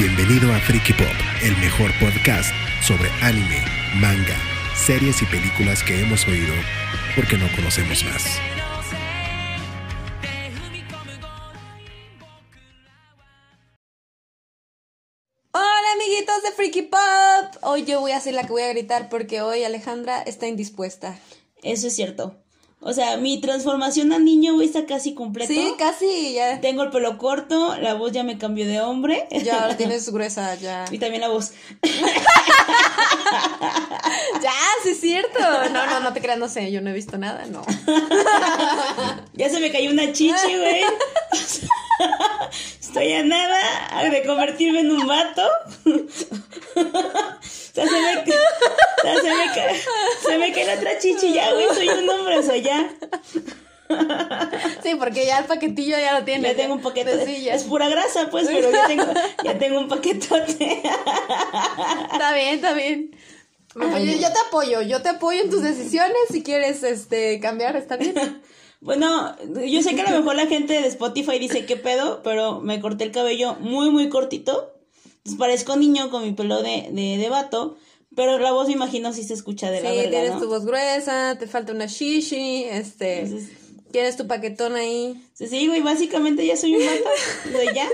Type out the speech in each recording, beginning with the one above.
Bienvenido a Freaky Pop, el mejor podcast sobre anime, manga, series y películas que hemos oído porque no conocemos más. Hola amiguitos de Freaky Pop. Hoy yo voy a ser la que voy a gritar porque hoy Alejandra está indispuesta. Eso es cierto. O sea, mi transformación a niño, güey, está casi completa. Sí, casi ya. Tengo el pelo corto, la voz ya me cambió de hombre. Ya la tienes gruesa, ya. Y también la voz. ya, sí es cierto. No, no, no te creas, no sé, yo no he visto nada, no. ya se me cayó una chichi, güey. Estoy a nada de convertirme en un vato. O sea, se me, o sea, se me, cae, se me cae la otra chichi ya, güey. Soy un hombre, o sea, ya. Sí, porque ya el paquetillo ya lo tiene. Ya tengo un paquete. Sí, es pura grasa, pues, pero ya tengo, ya tengo un paquetote. Está bien, está bien. Yo, yo, te apoyo, yo te apoyo en tus decisiones. Si quieres este cambiar, está bien. Bueno, yo sé que a lo mejor la gente de Spotify dice qué pedo, pero me corté el cabello muy, muy cortito. Entonces parezco niño con mi pelo de, de, de vato. Pero la voz me imagino si se escucha de sí, la verga, tienes ¿no? tu voz gruesa, te falta una shishi, este... Entonces, tienes tu paquetón ahí. sí, sí, güey, básicamente ya soy un vato. O sea, ya.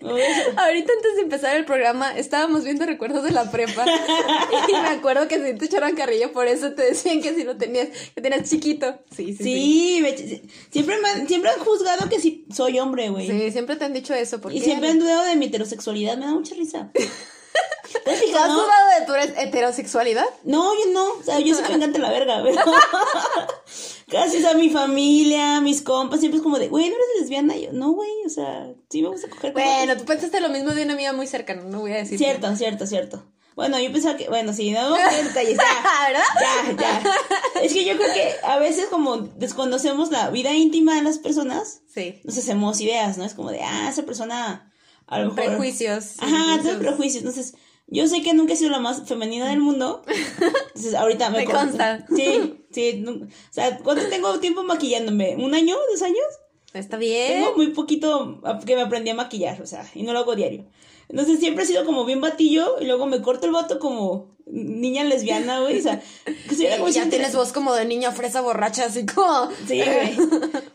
Ahorita antes de empezar el programa estábamos viendo recuerdos de la prepa y me acuerdo que si te echaron carrillo por eso te decían que si lo tenías, que tenías chiquito. Sí, sí. Sí, me- siempre, me siempre han juzgado que sí soy hombre, güey. Sí, siempre te han dicho eso. ¿por Y qué? siempre han dudado de mi heterosexualidad, me da mucha risa. ¿Te has dudado de tu heterosexualidad? No, yo no, o sea, yo que me encanta la verga, pero casi a mi familia, mis compas, siempre es como de, güey, ¿no eres lesbiana? Y yo, no, güey, o sea, sí me gusta coger Bueno, vatos". tú pensaste lo mismo de una amiga muy cercana, no voy a decir. Cierto, cierto, cierto. Bueno, yo pensaba que, bueno, sí, no, qué detalles, ya, ¿Verdad? ya, ya. Es que yo creo que a veces como desconocemos la vida íntima de las personas, Sí. nos hacemos ideas, ¿no? Es como de, ah, esa persona, a lo mejor... Prejuicios. Ajá, prejuicios. prejuicios. Entonces, yo sé que nunca he sido la más femenina del mundo. Entonces, ahorita me, Me con- consta. Sí, sí. O sea, ¿cuánto tengo tiempo maquillándome? ¿Un año? ¿Dos años? Está bien. Tengo muy poquito que me aprendí a maquillar, o sea, y no lo hago diario. Entonces, siempre he sido como bien batillo y luego me corto el vato como niña lesbiana, güey. O sea, que soy como Y ya tienes voz como de niña fresa borracha, así como. Sí, güey.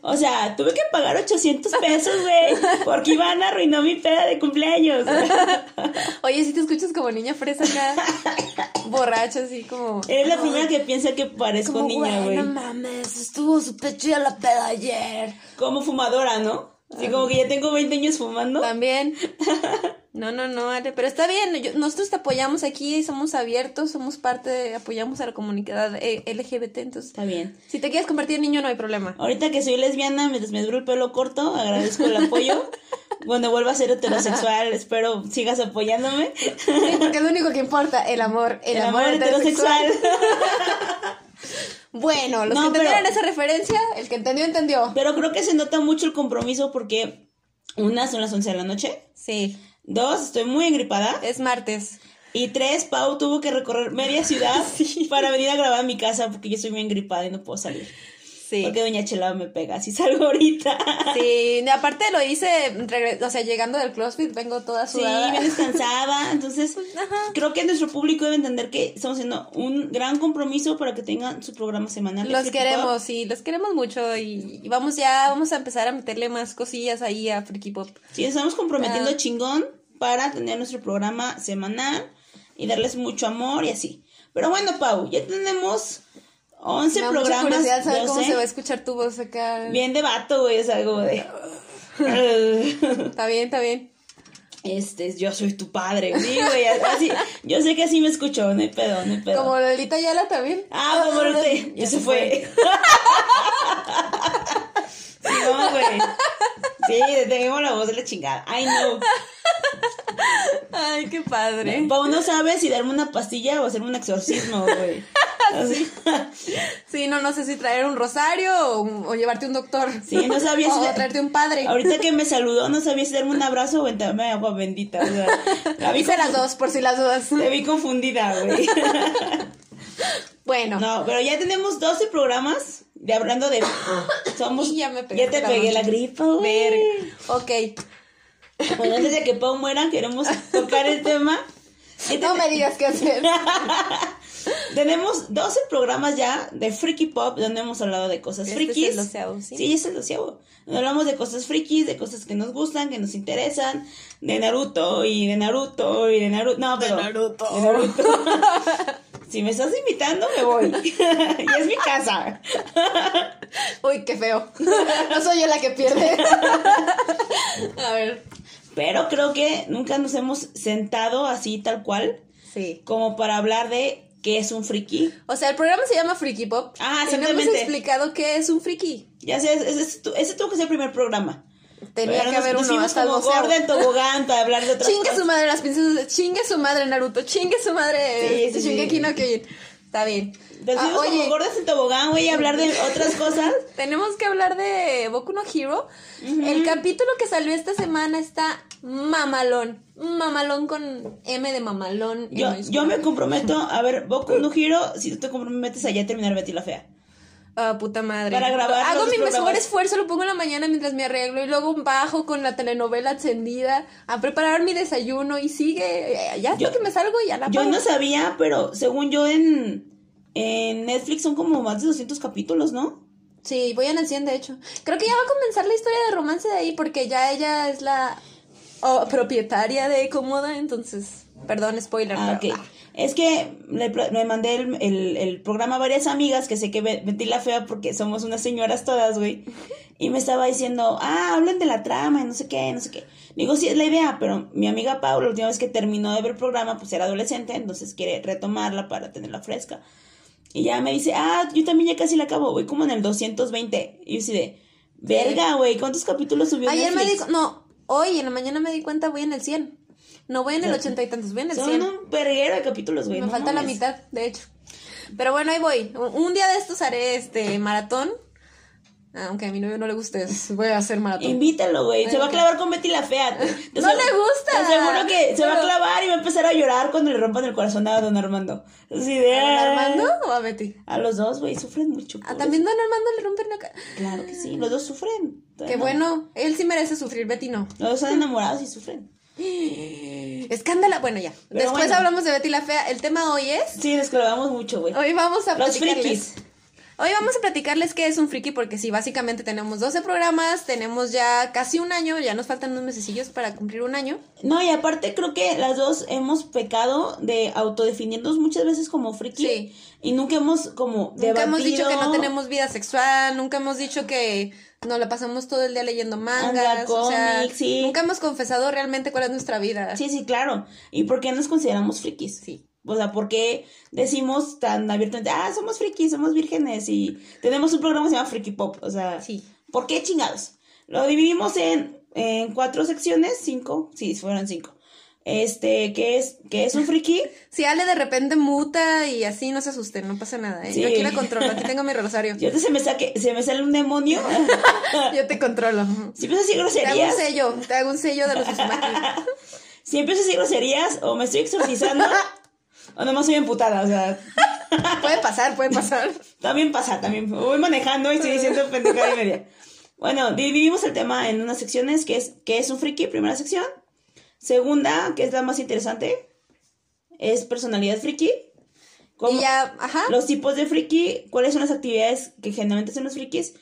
O sea, tuve que pagar 800 pesos, güey, porque Iván arruinó mi peda de cumpleaños. Oye, si te escuchas como niña fresa acá, borracha, así como. Eres la primera que piensa que parezco como, niña, güey. No mames, estuvo súper chida la peda ayer. Como fumadora, ¿no? Así como que ya tengo 20 años fumando. También. No, no, no, Ale, pero está bien. yo- nosotros te apoyamos aquí, somos abiertos, somos parte, de, apoyamos a la comunidad eh, LGBT, entonces. Está bien. Si te quieres convertir en niño, no hay problema. Ahorita que soy lesbiana, me duro el pelo corto, agradezco el apoyo. Cuando vuelva a ser heterosexual, espero sigas apoyándome. Sí, porque es lo único que importa, el amor, el, El amor, amor heterosexual. Bueno, los No, que entendieron pero- esa referencia, el que entendió, entendió. Pero creo que se nota mucho el compromiso porque, una, son las 11 de la noche. Sí, Dos, estoy muy engripada. es martes. Y tres, Pau tuvo que recorrer media ciudad para venir a grabar a mi casa porque yo soy muy engripada y no puedo salir. Sí. Porque Doña Chela me pega si salgo ahorita. Sí, aparte lo hice, o sea, llegando del CrossFit, vengo toda Sí, sudada. bien descansada. Entonces, Ajá. creo que nuestro público debe entender que estamos haciendo un gran compromiso para que tengan su programa semanal. Los queremos, Pop. sí, los queremos mucho y, y vamos ya, vamos a empezar a meterle más cosillas ahí a Freaky Pop. Sí, estamos comprometiendo Ah. chingón para tener nuestro programa semanal y darles mucho amor y así. Pero bueno, Pau, ya tenemos 11 Me da mucha programas. curiosidad saber cómo 12. se va a escuchar tu voz acá. Bien de vato, güey, es algo de... Está bien, está bien. Este, yo soy tu padre, sí, güey, así, yo sé que así me escuchó, no hay pedo, no hay pedo. Como Lolita Yala también. Ah, como ahorita, ya se fue. sí, no, güey. Sí, tenemos la voz de la chingada. I know. Ay, qué padre. Pau no sabe si darme una pastilla o hacerme un exorcismo, güey. Así. Sí, no, no sé si traer un rosario o, o llevarte un doctor. Sí, no sabía si O traerte un padre. Ahorita que me saludó, no sabía si darme un abrazo o entrarme agua bendita. O sea, la vi, Hice las dos, por si las dudas. te vi confundida, güey. Bueno, No, pero ya tenemos 12 programas de hablando de. Somos. Y ya me pegué Ya te pegué la gripa, güey. Ok. Bueno, antes de que Pau muera, queremos tocar el tema. No me digas qué hacer. Tenemos 12 programas ya de Freaky Pop donde hemos hablado de cosas Este es frikis. el doceavo, ¿sí? Sí, es el doceavo. Donde hablamos de cosas frikis, de cosas que nos gustan, que nos interesan, de Naruto y de Naruto y de Naruto. No, pero. Naruto. de Naruto. si me estás invitando, me voy. y es mi casa. Uy, qué feo. No soy yo la que pierde. A ver. Pero creo que nunca nos hemos sentado así tal cual Sí. como para hablar de qué es un friki. O sea, el programa se llama Freaky Pop. Ah, y no hemos exactamente. explicado qué es un friki. Ya sé, ese, ese ese tuvo que ser el primer programa. Tenía Pero que haber uno hasta el como gorda en tobogán para hablar de otras Chingue cosas. su madre las princesas, chingue su madre Naruto, chingue su madre Sí, sí, sí. Shingeki no Kyojin. Está bien. Nos Ah, como gordas en tobogán, güey, hablar de otras cosas. tenemos que hablar de Boku no Hero. El capítulo que salió esta semana está mamalón. Mamalón con M de mamalón. Yo, yo me comprometo a ver Boku no Hero si tú te comprometes a ya terminar Betty la Fea. Ah, puta madre. Para grabar Hago mi mejor esfuerzo, lo pongo en la mañana mientras me arreglo y luego bajo con la telenovela encendida a preparar mi desayuno y sigue. eh, Ya Yo- hasta que me salgo y ya la Yo no sabía, pero según yo en, en Netflix son como más de 200 capítulos, ¿no? Sí, voy en el 100 de hecho. Creo que ya va a comenzar la historia de romance de ahí porque ya ella es la oh, propietaria de Comoda, entonces, perdón, spoiler. Ah, pero- ok. Es que le, mandé el, el- el programa a varias amigas que sé que Betty la Fea porque somos unas señoras todas, güey. Y me estaba diciendo, ah, hablen de la trama y no sé qué, no sé qué. Digo, sí, es la idea, pero mi amiga Paula, la última vez que terminó de ver el programa, pues era adolescente, entonces quiere retomarla para tenerla fresca. Y ya me dice, ah, yo también ya casi la acabo, voy como en el 220. Y yo así de, verga, güey, ¿cuántos capítulos subió Ayer me Netflix? di, no, hoy en la mañana me di cuenta voy en el 100. No voy en el Son- ochenta y tantos, voy en el Son 100. un verguero de capítulos, güey. Me no falta la mitad, de hecho. Pero bueno, ahí voy. Un- día de estos haré este maratón. Aunque a mi novio no le guste, voy a hacer maratón. Invítalo, güey. Se va a clavar con Betty la Fea. Te- No le gusta. Te aseguro que se va a clavar y va a empezar a llorar cuando le rompan el corazón a Don Armando. Así de. ¿A don Armando o a Betty? A los dos, güey, sufren mucho. Ah, pobres. también Don Armando le rompen la cara. Claro que sí, los dos sufren. Qué bueno, él sí merece sufrir, Betty no. Los dos están enamorados y sufren. Escándala. Bueno, ya. Pero Después bueno. hablamos de Betty la Fea. El tema hoy es. Sí, les clavamos mucho, güey. Hoy vamos a Los frikis. Hoy vamos a platicarles qué es un friki, porque sí, básicamente tenemos 12 programas, tenemos ya casi un año, ya nos faltan unos mesecillos para cumplir un año. No, y aparte creo que las dos hemos pecado de autodefinirnos muchas veces como friki. Sí. Y nunca hemos como Nunca hemos dicho que no debatido- tenemos vida sexual, nunca hemos dicho que nos la pasamos todo el día leyendo mangas, Manga, o sea, cómics, sí. nunca hemos confesado realmente cuál es nuestra vida. Sí, sí, claro. ¿Y por qué nos consideramos frikis? Sí. O sea, ¿por qué decimos tan abiertamente, ah, somos frikis, somos vírgenes y tenemos un programa que se llama Friki Pop? O sea, Sí. ¿por qué chingados? Lo dividimos en, en cuatro secciones, cinco, sí, fueron cinco. Este, ¿qué es, qué es un friki? Si Ale de repente muta y así, no se asusten, no pasa nada. ¿eh? Sí. Yo aquí la controlo, aquí tengo mi rosario. Si ahorita se me, saque, se me sale un demonio, Yo te controlo. si empiezo a decir Te hago un groserías, sello, te hago un sello de los si empiezo a decir groserías, o me estoy exorcizando, o nomás soy emputada, o sea, Puede pasar, puede pasar. También pasa, también. Voy manejando y estoy diciendo pendejada y media. Bueno, dividimos el tema en unas secciones, que es ¿qué es un friki? Primera sección. Segunda, que es la más interesante, es personalidad friki. Ya, ajá. Los tipos de friki, cuáles son las actividades que generalmente hacen los frikis.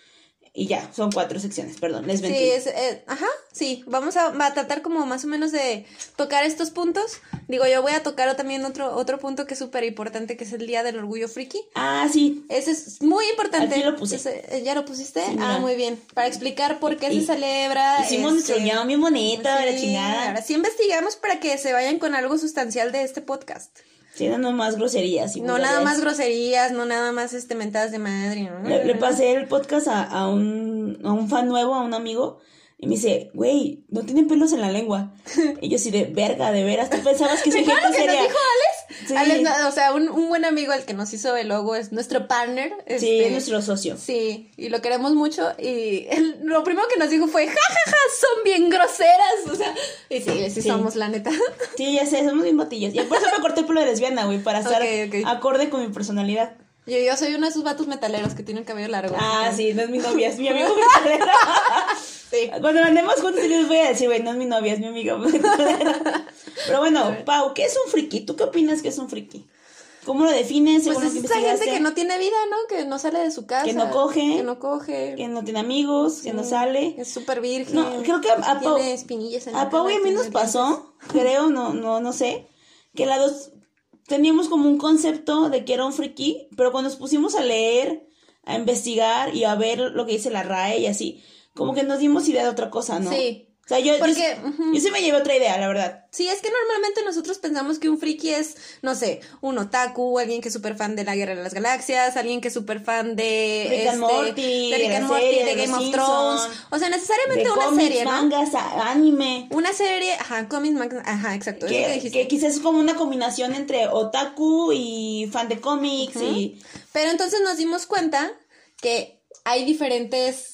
Y ya, son cuatro secciones, perdón, les mentí. Sí, es, eh, ajá, sí, vamos a, a tratar como más o menos de tocar estos puntos. Digo, yo voy a tocar también otro, otro punto que es súper importante, que es el Día del Orgullo Friki. Ah, sí. Ese es muy importante. Aquí lo puse. Eh, ¿Ya lo pusiste? Sí, ah, muy bien. Para explicar por qué Y- se celebra. Hicimos nuestro este, guion bien bonito, la chingada. Ahora sí investigamos para que se vayan con algo sustancial de este podcast. Sí, no más groserías. Y No nada más groserías, no nada más este mentadas de madre. ¿no? Le, le pasé el podcast a, a un, a un fan nuevo, a un amigo, y me dice, güey, no tienen pelos en la lengua. Y yo así de, verga, de veras, tú pensabas que soy ¿Te acuerdas gente que nos seria. dijo Alex? Sí. Alex, o sea, un, un buen amigo el que nos hizo el logo es nuestro partner. Sí, este, es nuestro socio. Sí, y lo queremos mucho. Y él- lo primero que nos dijo fue, jajaja, son bien groseras. O sea, y sí, sí, Sí. somos, la neta. Sí, ya sé, somos bien batillas. Y por eso me corté el pelo de lesbiana, güey, para estar Ok, ok. acorde con mi personalidad. Yo, yo soy uno de esos vatos metaleros que tienen cabello largo. Ah, sí, no es mi novia, es mi amigo metalero. sí. Cuando andemos juntos les voy a decir, güey, no es mi novia, es mi amigo metalero. Pero bueno, Pau, ¿qué es un friki? ¿Tú qué opinas que es un friki? ¿Cómo lo defines? Pues es esa gente que no tiene vida, ¿no? Que no sale de su casa. Que no coge. Que no coge. Que no tiene amigos, que no sale. Es súper virgen. No, creo que a, a Pau. Tiene espinillas en a Pau y a mí nos pasó, creo, no, no, no sé, que la dos teníamos como un concepto de que era un friki, pero cuando nos pusimos a leer, a investigar y a ver lo que dice la RAE y así, como que nos dimos idea de otra cosa, ¿no? Sí. O sea, yo, Porque, yo, sí me llevé otra idea, la verdad. Sí, es que normalmente nosotros pensamos que un friki es, no sé, un otaku, alguien que es súper fan de la Guerra de las Galaxias, alguien que es súper fan de, Rick and este, Morty, de Rick and Morty, serie, de Game of Thrones. O sea, necesariamente De una serie, ¿no? mangas, anime. Una serie, ajá, cómics, mangas, ajá, exacto, eso que dijiste. que quizás es como una combinación entre otaku y fan de cómics y... Pero entonces nos dimos cuenta que hay diferentes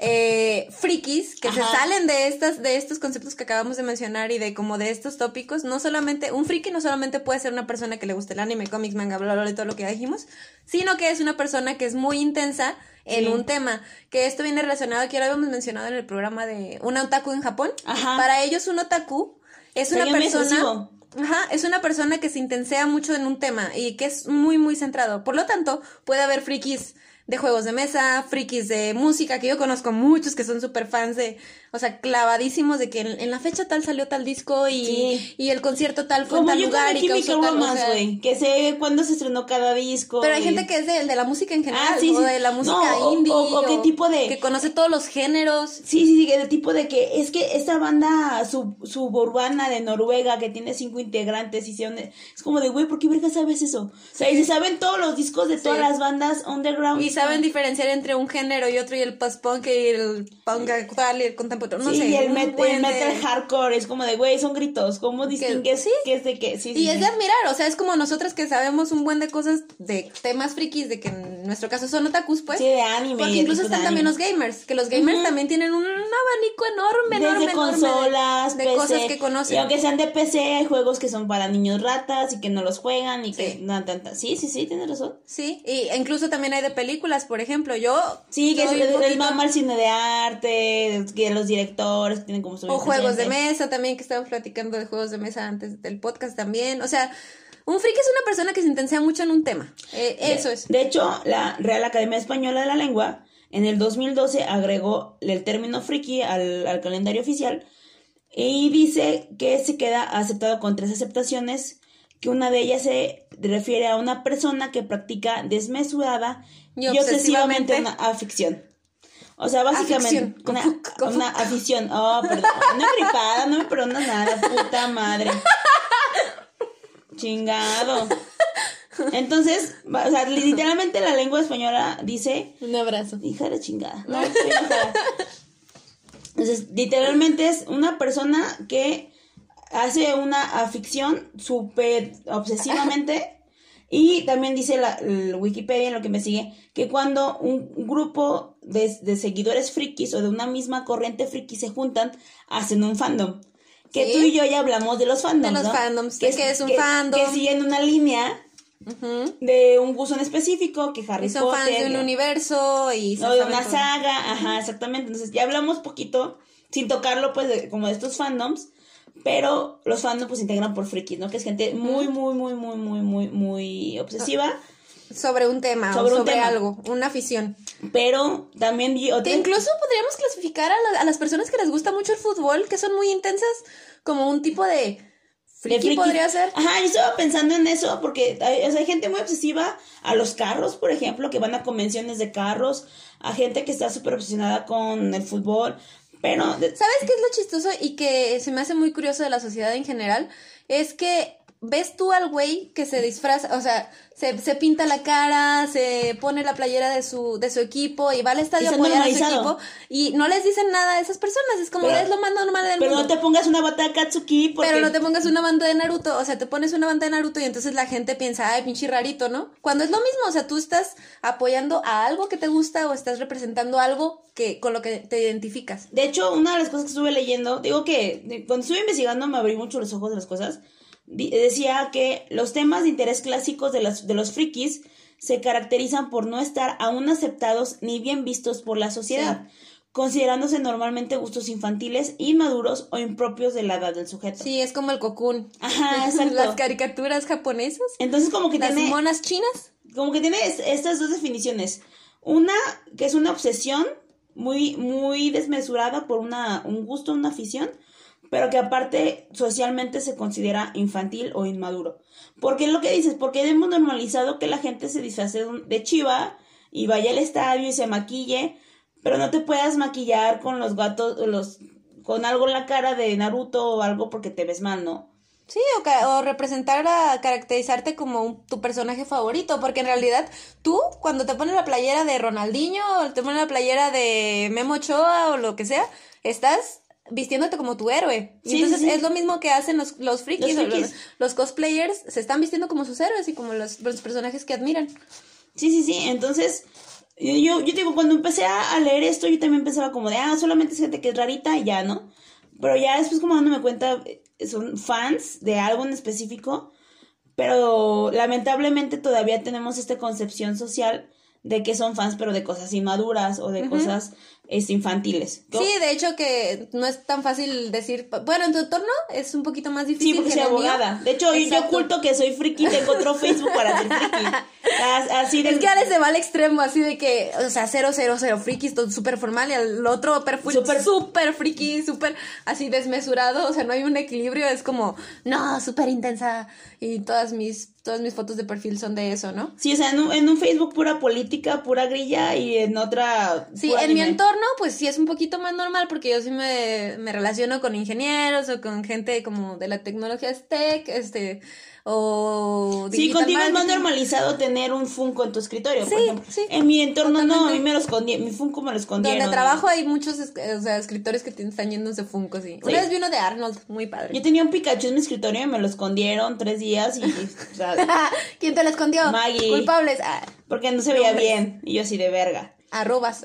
eh, frikis que se salen de estas, de estos conceptos que acabamos de mencionar y de como de estos tópicos. No solamente, un friki no solamente puede ser una persona que le gusta el anime, cómics, manga, bla, bla, bla, y todo lo que ya dijimos, sino que es una persona que es muy intensa en Sí. un tema. Que esto viene relacionado, que ya lo habíamos mencionado en el programa de un otaku en Japón. Ajá. Para ellos un otaku es una Sería persona... Ajá, es una persona que se intensea mucho en un tema y que es muy, muy centrado. Por lo tanto, puede haber frikis de juegos de mesa, frikis de música, que yo conozco muchos que son súper fans de, o sea, clavadísimos de que en, en la fecha tal salió tal disco y, Sí. y el concierto tal fue en Como tal yo lugar y causó tal, o güey, que sé cuándo se estrenó cada disco. Pero hay y- gente que es de, de la música en general, Ah, sí, o sí. de la música No, o- indie, o- o qué tipo de- que conoce todos los géneros. Sí, sí, sí, de tipo de que es que esta banda sub, suburbana de Noruega que tiene cinco integrantes y es como de, güey, ¿por qué verga sabes eso? O sea, y se saben todos los discos de todas las bandas underground. Y saben diferenciar entre un género y otro, y el post-punk y el punk actual y el contemporáneo. No sí, sé. y el, met- el metal hardcore es como de, güey, son gritos. ¿Cómo distingues sí. qué es de qué? Sí, Y es de admirar, o sea, es como nosotras que sabemos un buen de cosas de temas frikis, de que nuestro caso son otakus, pues. Sí, de anime. Porque incluso están también los gamers, que los gamers también tienen un abanico enorme, enorme, Desde enorme de- consolas, de, PC, cosas que conocen. Y aunque sean de PC, hay juegos que son para niños ratas y que no los juegan y que no tanta. Sí, sí, sí, tienes razón. Sí, y incluso también hay de películas, por ejemplo, yo Sí, que es, poquito- mama el cine de arte, que los directores tienen como su o juegos de mesa también, que estábamos platicando de juegos de mesa antes del podcast también, o sea, un friki es una persona que se intensea mucho en un tema, Eh, eso es. De hecho, la Real Academia Española de la Lengua en el 2012 agregó el término friki al, al calendario oficial y dice que se queda aceptado con tres aceptaciones, que una de ellas se refiere a una persona que practica desmesurada Y y, obsesivamente obsesivamente. una afición. O sea, básicamente Afición, una, una afición. Oh, perdón. He gripada, no me perdona nada, puta madre. Chingado. Entonces, o sea, literalmente la lengua española dice, Un abrazo. hija de chingada. No. Entonces, literalmente es una persona que hace una afición súper obsesivamente. Y también dice la, Wikipedia, en lo que me sigue, que cuando un grupo de, de seguidores frikis o de una misma corriente friki se juntan, hacen un fandom. Que Sí. tú y yo ya hablamos de los fandoms, De los ¿no? fandoms, qué es un fandom. Que siguen una línea de un gusto en específico, que Harry Y son Potter. fans de un universo y No, de una todo. saga, ajá, exactamente. Entonces ya hablamos poquito, sin tocarlo, pues, de- como de estos fandoms, pero los fandoms pues se integran por frikis, ¿no? Que es gente muy, muy, muy, muy, muy, muy, muy obsesiva, sobre un tema Sobre o un sobre tema. algo, una afición. pero también otra... Incluso podríamos clasificar a, la- a las personas que les gusta mucho el fútbol, que son muy intensas, como un tipo de de friki podría ser. Ajá, yo estaba pensando en eso, porque hay, o sea, hay gente muy obsesiva a los carros, por ejemplo, que van a convenciones de carros, a gente que está súper obsesionada con el fútbol, pero... ¿Sabes qué es lo chistoso y que se me hace muy curioso de la sociedad en general? Es que ves tú al güey que se disfraza, o sea, se, se pinta la cara, se pone la playera de su, de su equipo y va al estadio a apoyar a su equipo y no les dicen nada a esas personas, es como Pero- es lo más normal del Pero mundo. no te pongas una bata de Katsuki porque... Pero no te pongas una banda de Naruto, o sea, te pones una banda de Naruto y entonces la gente piensa, ay, pinche rarito, ¿no? Cuando es lo mismo, o sea, tú estás apoyando a algo que te gusta o estás representando algo que con lo que te identificas. De hecho, una de las cosas que estuve leyendo, digo que de- cuando estuve investigando me abrí mucho los ojos de las cosas, decía que los temas de interés clásicos de, las, de los frikis se caracterizan por no estar aún aceptados ni bien vistos por la sociedad, considerándose normalmente gustos infantiles, inmaduros o impropios de la edad del sujeto. Sí, es como el cocoon. Ajá, exacto. Las caricaturas japonesas. Entonces como que Las tiene monas chinas. como que tiene es- estas dos definiciones. Una que es una obsesión muy muy desmesurada por una un gusto, una afición, pero que aparte socialmente se considera infantil o inmaduro. Porque es lo que dices, porque hemos normalizado que la gente se disfrace de chiva y vaya al estadio y se maquille, pero no te puedas maquillar con los gatos, los con algo en la cara de Naruto o algo porque te ves mal, ¿no? Sí, o representar a caracterizarte como un- tu personaje favorito, porque en realidad tú cuando te pones la playera de Ronaldinho o te pones la playera de Memo Ochoa o lo que sea, estás vistiéndote como tu héroe. Y Sí, entonces sí, es lo mismo que hacen los, los frikis, Los cosplayers se están vistiendo como sus héroes y como los, los personajes que admiran. Sí, sí, sí. Entonces, yo, yo digo, cuando empecé a, a leer esto, yo también pensaba como de, ah, solamente es gente que es rarita y ya, ¿no? Pero ya después como dándome cuenta, eh, son fans de algo en específico, pero lamentablemente todavía tenemos esta concepción social de que son fans, pero de cosas inmaduras o de cosas este, infantiles. Sí, de hecho que no es tan fácil decir, bueno, en tu entorno es un poquito más difícil. Sí, porque que soy mío. abogada. De hecho, yo- yo Exacto. oculto que soy friki, tengo otro Facebook para ser friki. As- Así de... Es que Ale se va al extremo, así de que, o sea, cero, cero, cero frikis, todo súper formal, y al otro perfil Súper- súper friki, súper así desmesurado, o sea, no hay un equilibrio, es como, no, súper intensa, y todas mis, todas mis fotos de perfil son de eso, ¿no? Sí, o sea, en un, en un Facebook pura política, pura grilla y en otra... Sí, en mi anime. Entorno, pues sí es un poquito más normal, porque yo sí me, me relaciono con ingenieros o con gente como de la tecnología tech, este, o Sí, contigo es más normalizado tener un Funko en tu escritorio, por Sí, ejemplo. sí, en mi entorno no, a mí me lo escondí, mi Funko me lo escondieron. Donde trabajo hay muchos o sea, escritores que están yéndose Funko, sí. Una vez vi uno de Arnold, muy padre. Yo tenía un Pikachu en mi escritorio y me lo escondieron tres días y, o sea, ¿Quién te lo escondió? Maggie. Culpables. Ah, porque no se veía bien. Y yo así de verga.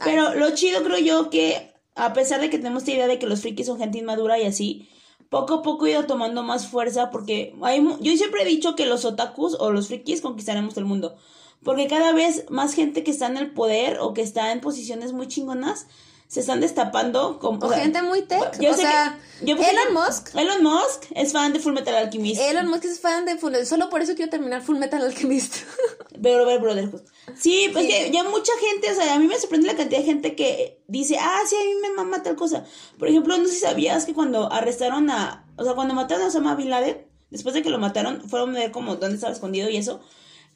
Pero lo chido creo yo que, a pesar de que tenemos esta idea de que los frikis son gente inmadura y así, poco a poco ido tomando más fuerza porque hay, yo siempre he dicho que los otakus o los frikis conquistaremos el mundo. Porque cada vez más gente que está en el poder o que está en posiciones muy chingonas se están destapando como... o sea, gente muy tech. yo o sé sea, que- yo, Elon Musk. Elon Musk es fan de Full Metal Alchemist. Elon Musk es fan de Full Solo por eso quiero terminar Full Metal Alchemist. Pero ver Brotherhood. Sí, pues Sí. que ya mucha gente, o sea, a mí me sorprende la cantidad de gente que dice, ah, sí, a mí me mama tal cosa. Por ejemplo, no sé si sabías que cuando arrestaron a, o sea, cuando mataron a Osama Bin Laden, después de que lo mataron, fueron a ver como dónde estaba escondido y eso.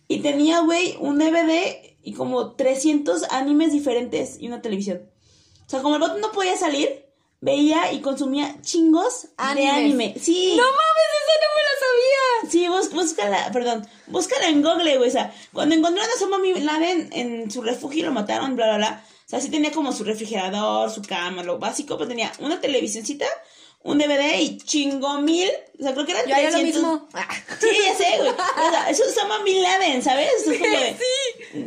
Y tenía, güey, un DVD y como 300 animes diferentes y una televisión. O sea, como el bot no podía salir, veía y consumía chingos de anime. Sí. ¡No mames, eso no me lo sabía! Sí, bus, búscala, perdón, búscala en Google, güey, o sea, cuando encontraron a Osama Bin Laden en su refugio y lo mataron, bla, bla, bla, o sea, sí tenía como su refrigerador, su cama, lo básico, pero tenía una televisioncita, un DVD y chingo mil, o sea, creo que eran Yo haría lo 300. mismo. Ah. Sí, ya sé, güey, o sea, eso es Osama Bin Laden, ¿sabes? Eso es como de,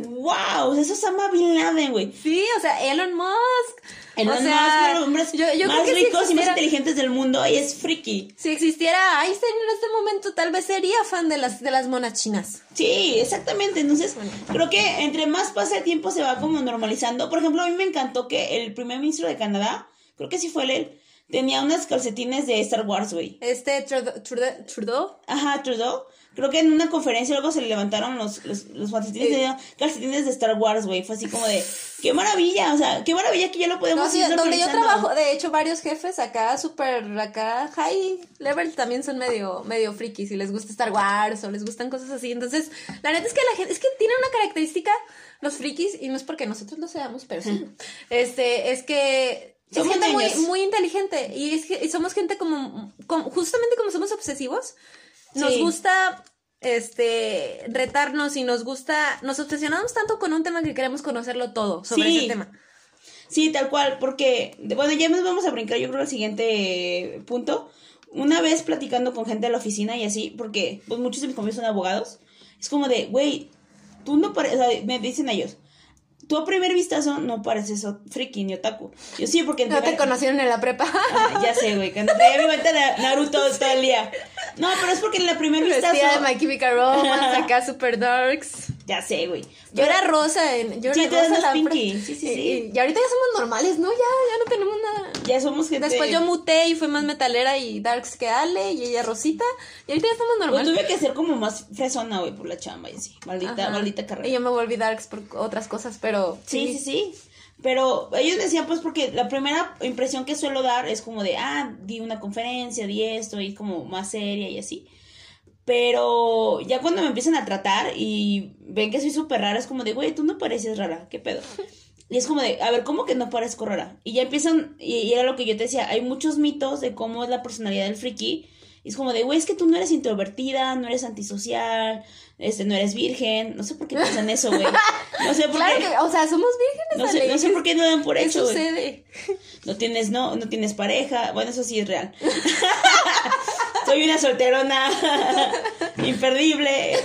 wow, o sea, eso es Osama Bin Laden, güey. Sí, o sea, Elon Musk. Elon o sea, Musk, uno de los hombres yo, yo más si ricos y más inteligentes del mundo y es friki. Si existiera Einstein en este momento, tal vez sería fan de las, de las monas chinas. Sí, exactamente. Entonces, creo que entre más pasa el tiempo se va como normalizando. Por ejemplo, a mí me encantó que el primer ministro de Canadá, creo que sí fue él, tenía unas calcetines de Star Wars, güey. Este Trudeau, Trudeau, Trudeau, Ajá, Trudeau. Creo que en una conferencia luego se le levantaron los, los, los calcetines, de, calcetines de Star Wars, güey. Fue así como de, qué maravilla, o sea, qué maravilla que ya lo podemos No, sí, ir donde yo trabajo, de hecho, varios jefes acá, súper, acá, high level, también son medio, medio frikis y les gusta Star Wars o les gustan cosas así. Entonces, la neta es que la gente, es que tiene una característica, los frikis, y no es porque nosotros lo seamos, pero sí. Este, es que es Somos gente muy, muy inteligente y es que y somos gente como, como- justamente como somos obsesivos, nos Sí. gusta este retarnos y nos gusta, nos obsesionamos tanto con un tema que queremos conocerlo todo sobre Sí. ese tema. Sí, tal cual, porque, bueno, ya nos vamos a brincar, yo creo, al siguiente punto. Una vez platicando con gente de la oficina y así, porque pues muchos de mis compañeros son abogados, es como de, güey, tú no pareces, o sea, me dicen ellos, tú a primer vistazo no pareces friki ni otaku. Yo sí, porque... No te conocieron en la prepa. Ah, ya sé, güey, cuando traía mi vuelta de Naruto todo el día. No, pero es porque en la primer vistazo... Vestida de My Chemical Romance, acá super darks. Ya sé, güey. Yo era rosa, en, yo Sí, era tú eras rosa la pinky. Sí, sí, sí. Y, y ahorita ya somos normales, ¿no? Ya, ya no tenemos. Ya somos gente. Después yo muté y fui más metalera y darks que Ale y ella rosita. Y ahorita ya estamos Pues normales. tuve que ser como más fresona, güey, por la chamba y así. Maldita, Ajá. maldita carrera. Y yo me volví darks por otras cosas, pero Sí, sí, sí. Pero ellos decían, pues, porque la primera impresión que suelo dar es como de, ah, di una conferencia, di esto, y como más seria y así. Pero ya cuando me empiezan a tratar y ven que soy súper rara, es como de, güey, tú no pareces rara, ¿qué pedo? Y es como de, a ver, ¿cómo que no parezco rara? Y ya empiezan, y, y era lo que yo te decía, hay muchos mitos de cómo es la personalidad del friki. Y es como de, güey, es que tú no eres introvertida, no eres antisocial, este, no eres virgen. No sé por qué piensan eso, güey. No sé por Claro qué. que, o sea, somos vírgenes, No sé, no sé por qué no dan por ¿Qué hecho, güey. sucede? No tienes, no, no tienes pareja. Bueno, eso sí es real. Soy una solterona imperdible.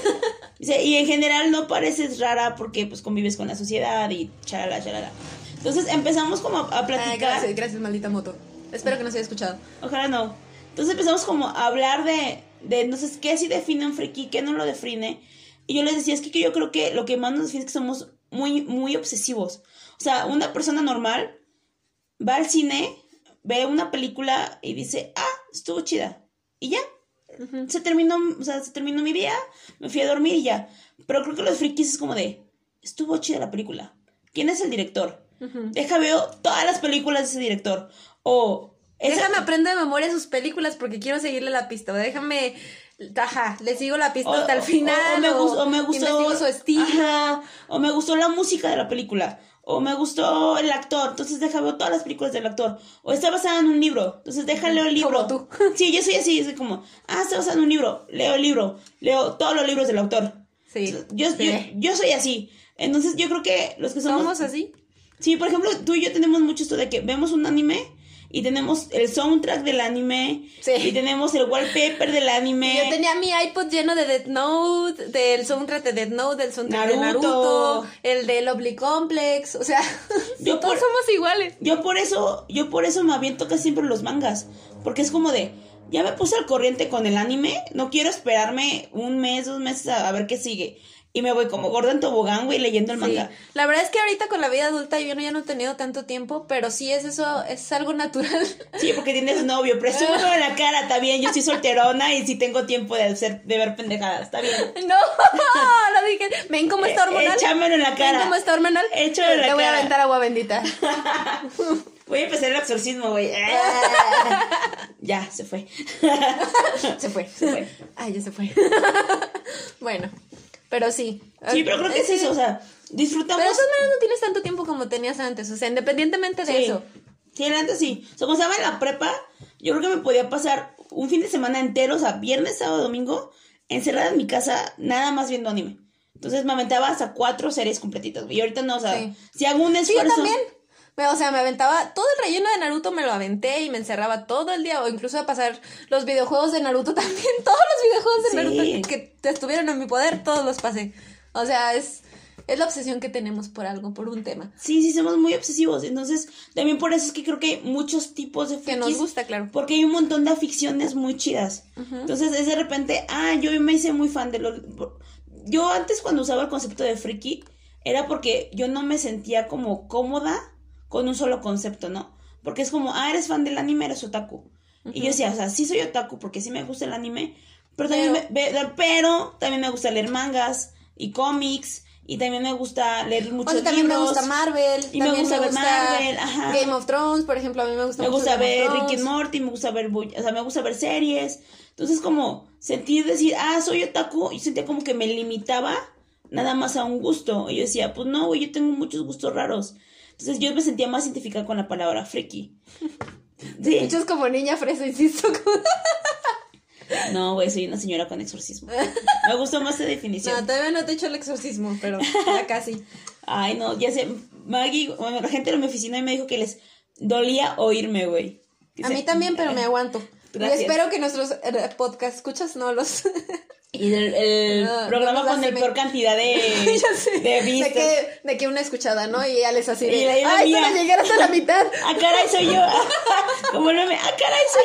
Dice, y en general no pareces rara porque pues convives con la sociedad y chalala, chalala. Entonces empezamos como a, a Ay, platicar. gracias, gracias, maldita moto. Espero que no se haya escuchado. Ojalá no. Entonces empezamos como a hablar de, de entonces, ¿qué sí define un friki? ¿Qué no lo define? Y yo les decía, es que yo creo que lo que más nos define es que somos muy, muy obsesivos. O sea, una persona normal va al cine, ve una película y dice, ah, estuvo chida. Y ya. Se terminó, o sea, se terminó mi día, me fui a dormir y ya. Pero creo que los frikis es como de, estuvo chida la película. ¿Quién es el director? Deja veo todas las películas de ese director. O esa- Déjame aprender de memoria sus películas porque quiero seguirle la pista. o Déjame, ajá, le sigo la pista O- hasta el final. O, me, gustó, o me gustó. su estilo. Ajá, o me gustó la música de la película. O me gustó el actor. Entonces deja ver todas las películas del actor. O está basada en un libro. Entonces deja leo el libro. Como tú. Sí, yo soy así. Soy como, ah, está basada en un libro. Leo el libro. Leo todos los libros del autor. Sí. Yo, Sí. yo, yo soy así. Entonces yo creo que los que somos. ¿Somos así? Sí, por ejemplo, tú y yo tenemos mucho esto de que vemos un anime y tenemos el soundtrack del anime Sí. y tenemos el wallpaper del anime. Yo tenía mi iPod lleno de Death Note, del soundtrack de Death Note, del soundtrack de Naruto. Naruto, el de Lovely Complex, o sea, Yo todos por- somos iguales. Yo por eso, yo por eso me aviento casi siempre los mangas, porque es como de, ya me puse al corriente con el anime, no quiero esperarme un mes, dos meses a, a ver qué sigue. Y me voy como gorda en tobogán, güey, leyendo el Sí. manga. La verdad es que ahorita con la vida adulta yo no, ya no he tenido tanto tiempo, pero sí es eso, es algo natural. Sí, porque tienes novio, presúmelo en la cara, está bien, yo soy solterona y sí tengo tiempo de hacer, de ver pendejadas, está bien. No, lo dije. ¿Ven cómo está Eh, hormonal? échamelo en la ¿Ven cara. cómo está hormonal? Échalo en la Le voy a cara. aventar agua bendita. Voy a empezar el exorcismo, güey. ya, se fue. Se fue. Se fue. Ay, ya se fue. bueno, pero sí. Sí, pero creo que es eso, o sea, disfrutamos. Pero de todas maneras no tienes tanto tiempo como tenías antes, o sea, independientemente de Sí. eso. Sí, neta sí. O sea, cuando estaba en la prepa, yo creo que me podía pasar un fin de semana entero, o sea, viernes, sábado, domingo, encerrada en mi casa, nada más viendo anime. Entonces me aventaba hasta cuatro series completitas. Y ahorita no, o sea, Sí. si hago un Sí, esfuerzo. yo también. Me- O sea, me aventaba todo el relleno de Naruto, me lo aventé y me encerraba todo el día, o incluso a pasar los videojuegos de Naruto también. Todos los videojuegos de Sí. Naruto que estuvieron en mi poder, todos los pasé. O sea, es, es la obsesión que tenemos por algo, por un tema. Sí, sí, somos muy obsesivos. Entonces, también por eso es que creo que hay muchos tipos de Que nos frikis, gusta, claro. Porque hay un montón de aficiones muy chidas. Entonces, es de repente, ah, yo me hice muy fan de los... Yo antes cuando usaba el concepto de friki, era porque yo no me sentía como cómoda con un solo concepto, ¿no? Porque es como, ah, eres fan del anime, eres otaku. Y yo decía, o sea, sí soy otaku porque sí me gusta el anime, pero también, Pero- me, ve- pero también me gusta leer mangas y cómics y también me gusta leer O muchos sea, también me libros. gusta Marvel, Y me gusta ver Marvel, ajá. Game of Thrones, por ejemplo, a mí me gusta Me mucho gusta Game ver. Rick and Morty, me gusta ver, o sea, me gusta ver series. Entonces, como sentir decir, ah, soy otaku, y sentía como que me limitaba nada más a un gusto. Y yo decía, pues no, güey, yo tengo muchos gustos raros. Entonces, yo me sentía más identificada con la palabra friki. Sí. Muchos como niña fresa, insisto. como- No, güey, soy una señora con exorcismo. Me gustó más esa definición. No, todavía no te he hecho el exorcismo, pero ya casi. Ay, no, ya sé, Maggie, bueno, la gente de mi oficina me dijo que les dolía oírme, güey. A se- mí también, pero me aguanto. Gracias. Y espero que nuestros eh, podcast escuchas no los... Y el, el No, programa no con el peor cantidad de, Ya sé. de de, vistas. que, de que una escuchada, ¿no? Y ya les así de, Y la- y la ¡Ay, mía. para llegar hasta la mitad! ¡Ah, caray, soy yo! Como no me... ¡Ah, caray, soy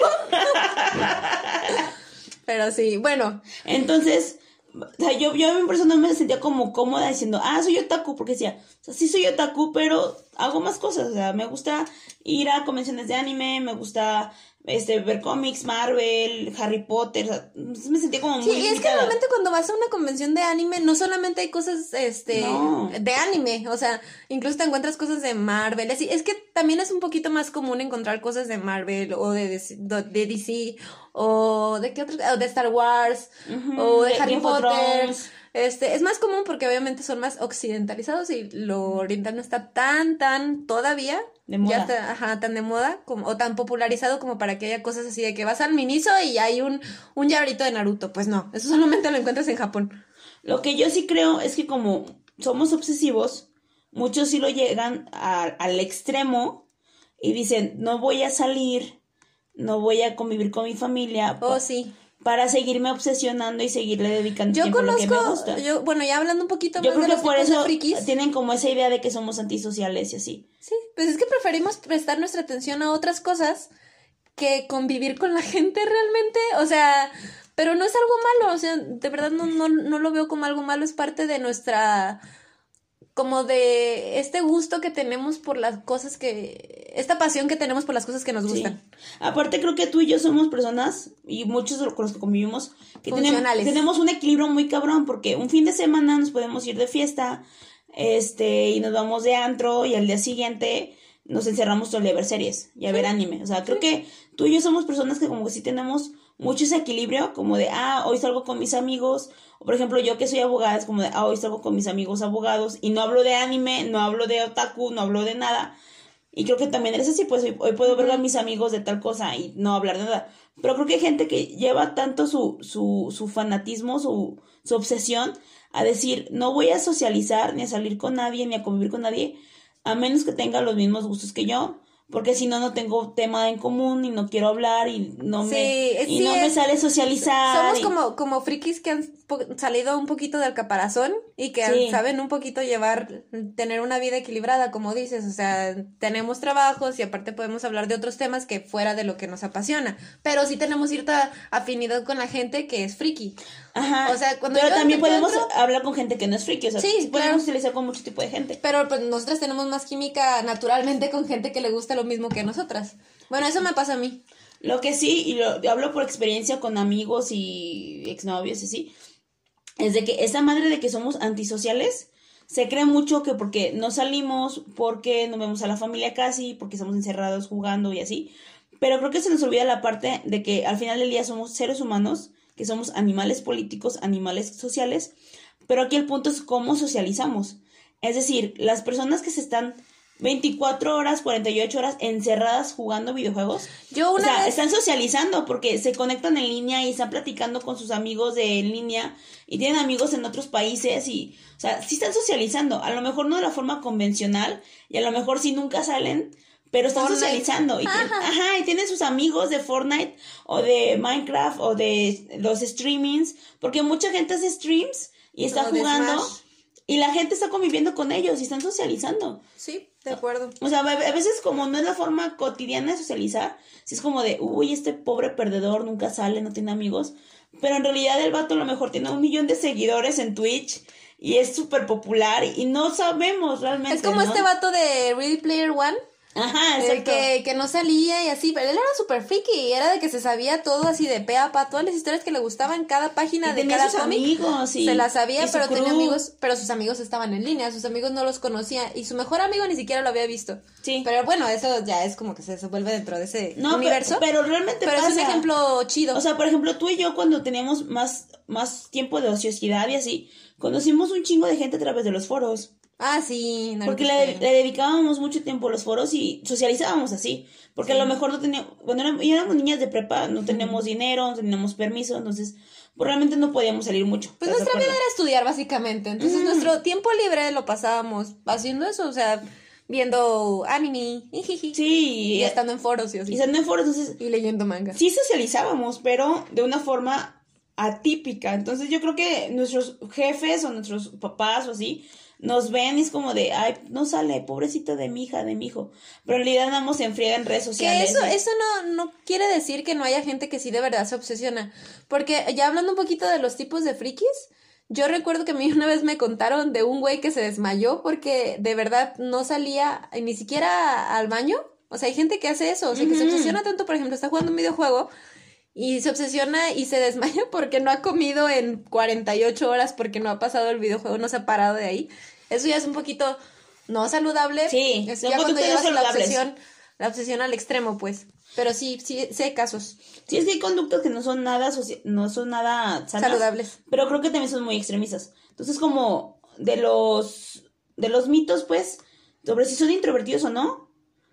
yo! Pero sí, bueno. Entonces, O sea, yo, yo en persona me sentía como cómoda diciendo, ah, soy otaku, porque decía, o sea, sí soy otaku, pero hago más cosas. O sea, me gusta ir a convenciones de anime, me gusta este, ver cómics, Marvel, Harry Potter, o sea, me sentía como muy Sí, y es que limitada. realmente cuando vas a una convención de anime, no solamente hay cosas este No. de anime, o sea, incluso te encuentras cosas de Marvel, así, es que también es un poquito más común encontrar cosas de Marvel o de, DC de de DC o de qué otro, o de Star Wars o de, de Harry Potter. Este, es más común porque obviamente son más occidentalizados y lo oriental no está tan, tan todavía. De moda. Ya ajá, tan de moda como, o tan popularizado como para que haya cosas así de que vas al Miniso y hay un, un llaverito de Naruto. Pues no, eso solamente lo encuentras en Japón. Lo que yo sí creo es que como somos obsesivos, muchos sí lo llegan a- al extremo y dicen, no voy a salir, no voy a convivir con mi familia Oh, sí. Para seguirme obsesionando y seguirle dedicando Yo tiempo a lo que me conozco, gusta. yo, bueno, ya hablando un poquito Yo más creo de que los por tipos de eso frikis. tienen como esa idea de que somos antisociales y así. Sí, pues es que preferimos prestar nuestra atención a otras cosas que convivir con la gente realmente, o sea, pero no es algo malo, o sea, de verdad no, no, no lo veo como algo malo, es parte de nuestra, como de este gusto que tenemos por las cosas que, esta pasión que tenemos por las cosas que nos Sí. gustan. Aparte creo que tú y yo somos personas y muchos de los con los que convivimos que tenemos, Funcionales. tenemos un equilibrio muy cabrón porque un fin de semana nos podemos ir de fiesta este y nos vamos de antro y al día siguiente nos encerramos todo el día a ver series y a ver anime. O sea, creo que tú y yo somos personas que como que sí tenemos mucho ese equilibrio, como de, ah, hoy salgo con mis amigos, o por ejemplo, yo que soy abogada, es como de, ah, hoy salgo con mis amigos abogados, y no hablo de anime, no hablo de otaku, no hablo de nada, y creo que también eres así, pues hoy, hoy puedo ver a mis amigos de tal cosa y no hablar de nada. Pero creo que hay gente que lleva tanto su, su, su fanatismo, su, su obsesión, a decir, no voy a socializar, ni a salir con nadie, ni a convivir con nadie, a menos que tenga los mismos gustos que yo. Porque si no, no tengo tema en común y no quiero hablar y no me, y sí, no me sale socializar. Somos y- como, como frikis que han salido un poquito del caparazón y que Sí. saben un poquito llevar, tener una vida equilibrada, como dices. O sea, tenemos trabajos y aparte podemos hablar de otros temas que fuera de lo que nos apasiona. Pero sí tenemos cierta afinidad con la gente que es friki. Ajá. o sea, cuando Pero también podemos hablar con gente que no es friki. O sea, Sí, sí podemos claro. socializar con mucho tipo de gente. Pero pues nosotras tenemos más química naturalmente con gente que le gusta lo mismo que nosotras. Bueno, eso me pasa a mí. Lo que sí, y lo hablo por experiencia con amigos y exnovios y así, es de que esa madre de que somos antisociales se cree mucho que porque no salimos, porque no vemos a la familia casi, porque estamos encerrados jugando y así. Pero creo que se nos olvida la parte de que al final del día somos seres humanos, que somos animales políticos, animales sociales, pero aquí el punto es cómo socializamos. Es decir, las personas que se están 24 horas, 48 horas encerradas jugando videojuegos, Yo o una sea, vez... están socializando porque se conectan en línea y están platicando con sus amigos de en línea y tienen amigos en otros países y, o sea, sí están socializando. A lo mejor no de la forma convencional y a lo mejor sí nunca salen, pero están Fortnite. socializando. Y, tien- ajá, y tienen sus amigos de Fortnite o de Minecraft o de los streamings, porque mucha gente hace streams y está O jugando y la gente está conviviendo con ellos y están socializando. Sí, de acuerdo. O sea, a a veces como no es la forma cotidiana de socializar, si es como de, uy, este pobre perdedor nunca sale, no tiene amigos, pero en realidad el vato a lo mejor tiene un millón de seguidores en Twitch y es súper popular y no sabemos realmente. Es como ¿no? este vato de Ready Player One. Ajá, El exacto. que, que no salía y así, pero él era súper friki, era de que se sabía todo así de pe a pa, todas las historias que le gustaban, cada página Y de tenía cada sus cómic, amigos y- se las sabía, y pero tenía crew. amigos, pero sus amigos estaban en línea, sus amigos no los conocía y su mejor amigo ni siquiera lo había visto. Sí. Pero bueno, eso ya es como que se vuelve dentro de ese No, universo. pero, pero realmente pero es un ejemplo chido. O sea, por ejemplo, tú y yo cuando teníamos más, más tiempo de ociosidad y así, conocimos un chingo de gente a través de los foros. Ah, sí, no Porque le, le dedicábamos mucho tiempo a los foros y socializábamos así. Porque a lo mejor no teníamos, cuando éramos, y éramos niñas de prepa, no teníamos dinero, no teníamos permiso, entonces, pues realmente no podíamos salir mucho. Pues ¿estás de nuestra vida era estudiar básicamente, entonces nuestro tiempo libre lo pasábamos haciendo eso, o sea, viendo anime, Sí, y y, estando en foros y así. y estando en foros, entonces, Y leyendo manga. sí socializábamos, pero de una forma atípica. Entonces yo creo que nuestros jefes o nuestros papás o así nos ven y es como de, ay, no sale, pobrecita de mi hija, de mi hijo. Pero en realidad andamos en friega en redes Que sociales. eso, ¿no? eso no, no quiere decir que no haya gente que sí de verdad se obsesiona. Porque ya hablando un poquito de los tipos de frikis, Yo recuerdo que a mí una vez me contaron de un güey que se desmayó porque de verdad no salía ni siquiera al baño. O sea, hay gente que hace eso, o sea, que se obsesiona tanto, por ejemplo, está jugando un videojuego y se obsesiona y se desmaya porque no ha comido en 48 horas porque no ha pasado el videojuego, no se ha parado de ahí. Eso ya es un poquito no saludable. Sí, es ya cuando llevas la obsesión, la obsesión al extremo, pues. Pero sí, sí, sí hay casos Sí, es que hay conductas que no son nada, no son nada sanas, saludables. pero creo que también son muy extremistas. Entonces, como de los, de los mitos, pues, sobre si son introvertidos o no,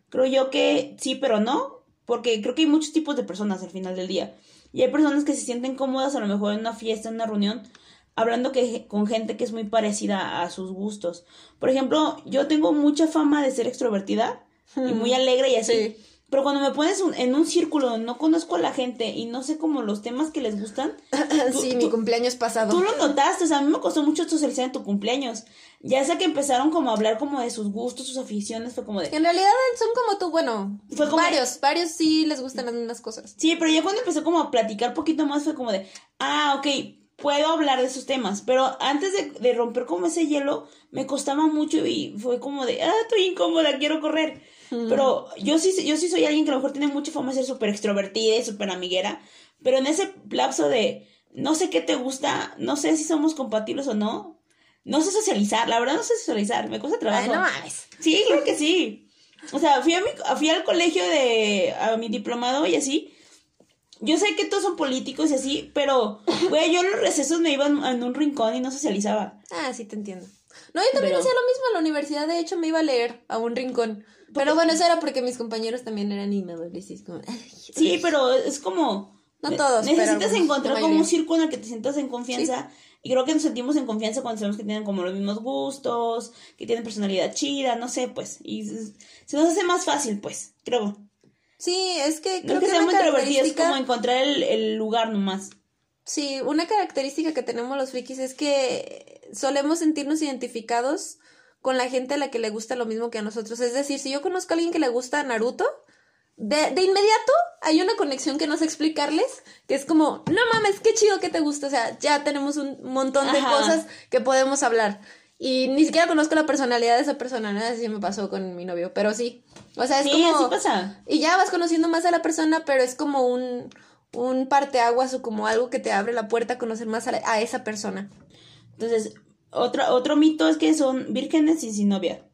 creo yo que sí, pero no, porque creo que hay muchos tipos de personas al final del día. Y hay personas que se sienten cómodas a lo mejor en una fiesta, en una reunión, hablando que, con gente que es muy parecida a sus gustos. Por ejemplo, yo tengo mucha fama de ser extrovertida y muy alegre y así. Sí. Pero cuando me pones un- en un círculo donde no conozco a la gente y no sé como los temas que les gustan, tú- sí, tú- mi cumpleaños pasado. tú lo notaste, o sea, a mí me costó mucho socializar en tu cumpleaños. Ya sé que empezaron como a hablar como de sus gustos, sus aficiones, fue como de... En realidad son como tú, bueno, Fue como- varios, varios sí les gustan las mismas cosas. Sí, pero ya cuando empezó como a platicar poquito más fue como de, ah, ok, puedo hablar de esos temas, pero antes de, de romper como ese hielo, me costaba mucho y fue como de, ah, estoy incómoda, quiero correr. Pero yo sí, yo sí soy alguien que a lo mejor tiene mucha fama de ser súper extrovertida y súper amiguera, pero en ese lapso de, no sé qué te gusta, no sé si somos compatibles o no, no sé socializar, la verdad no sé socializar, me cuesta trabajo. Ay, no mames. Sí, claro que sí. O sea, fui, a mi, fui al colegio de, a mi diplomado y así. Yo sé que todos son políticos y así, pero, güey, yo en los recesos me iba en, en un rincón y no socializaba. Ah, sí te entiendo. No, yo también Pero- hacía lo mismo en la universidad, de hecho me iba a leer a un rincón. Pero bueno, eso era porque mis compañeros también eran inmadores y es como... Sí, pero es como... No todos, Necesitas encontrar como un círculo en el que te sientas en confianza. Y creo que nos sentimos en confianza cuando sabemos que tienen como los mismos gustos, que tienen personalidad chida, no sé, pues. Y se nos hace más fácil, pues, creo. Sí, es que creo que que seamos una introvertidos, es característica... como encontrar el, el lugar nomás. Sí, una característica que tenemos los frikis es que solemos sentirnos identificados con la gente a la que le gusta lo mismo que a nosotros. Es decir, si yo conozco a alguien que le gusta Naruto, de, de inmediato hay una conexión que no sé explicarles, que es como, no mames, qué chido que te gusta. O sea, ya tenemos un montón de Ajá. cosas que podemos hablar. Y ni siquiera conozco la personalidad de esa persona, nada así me pasó con mi novio, pero sí. O sea, es Sí, como... así pasa. Y ya vas conociendo más a la persona, pero es como un, un parteaguas o como algo que te abre la puerta a conocer más a, la- a esa persona. Entonces, otro, otro mito es que son vírgenes y sin novia.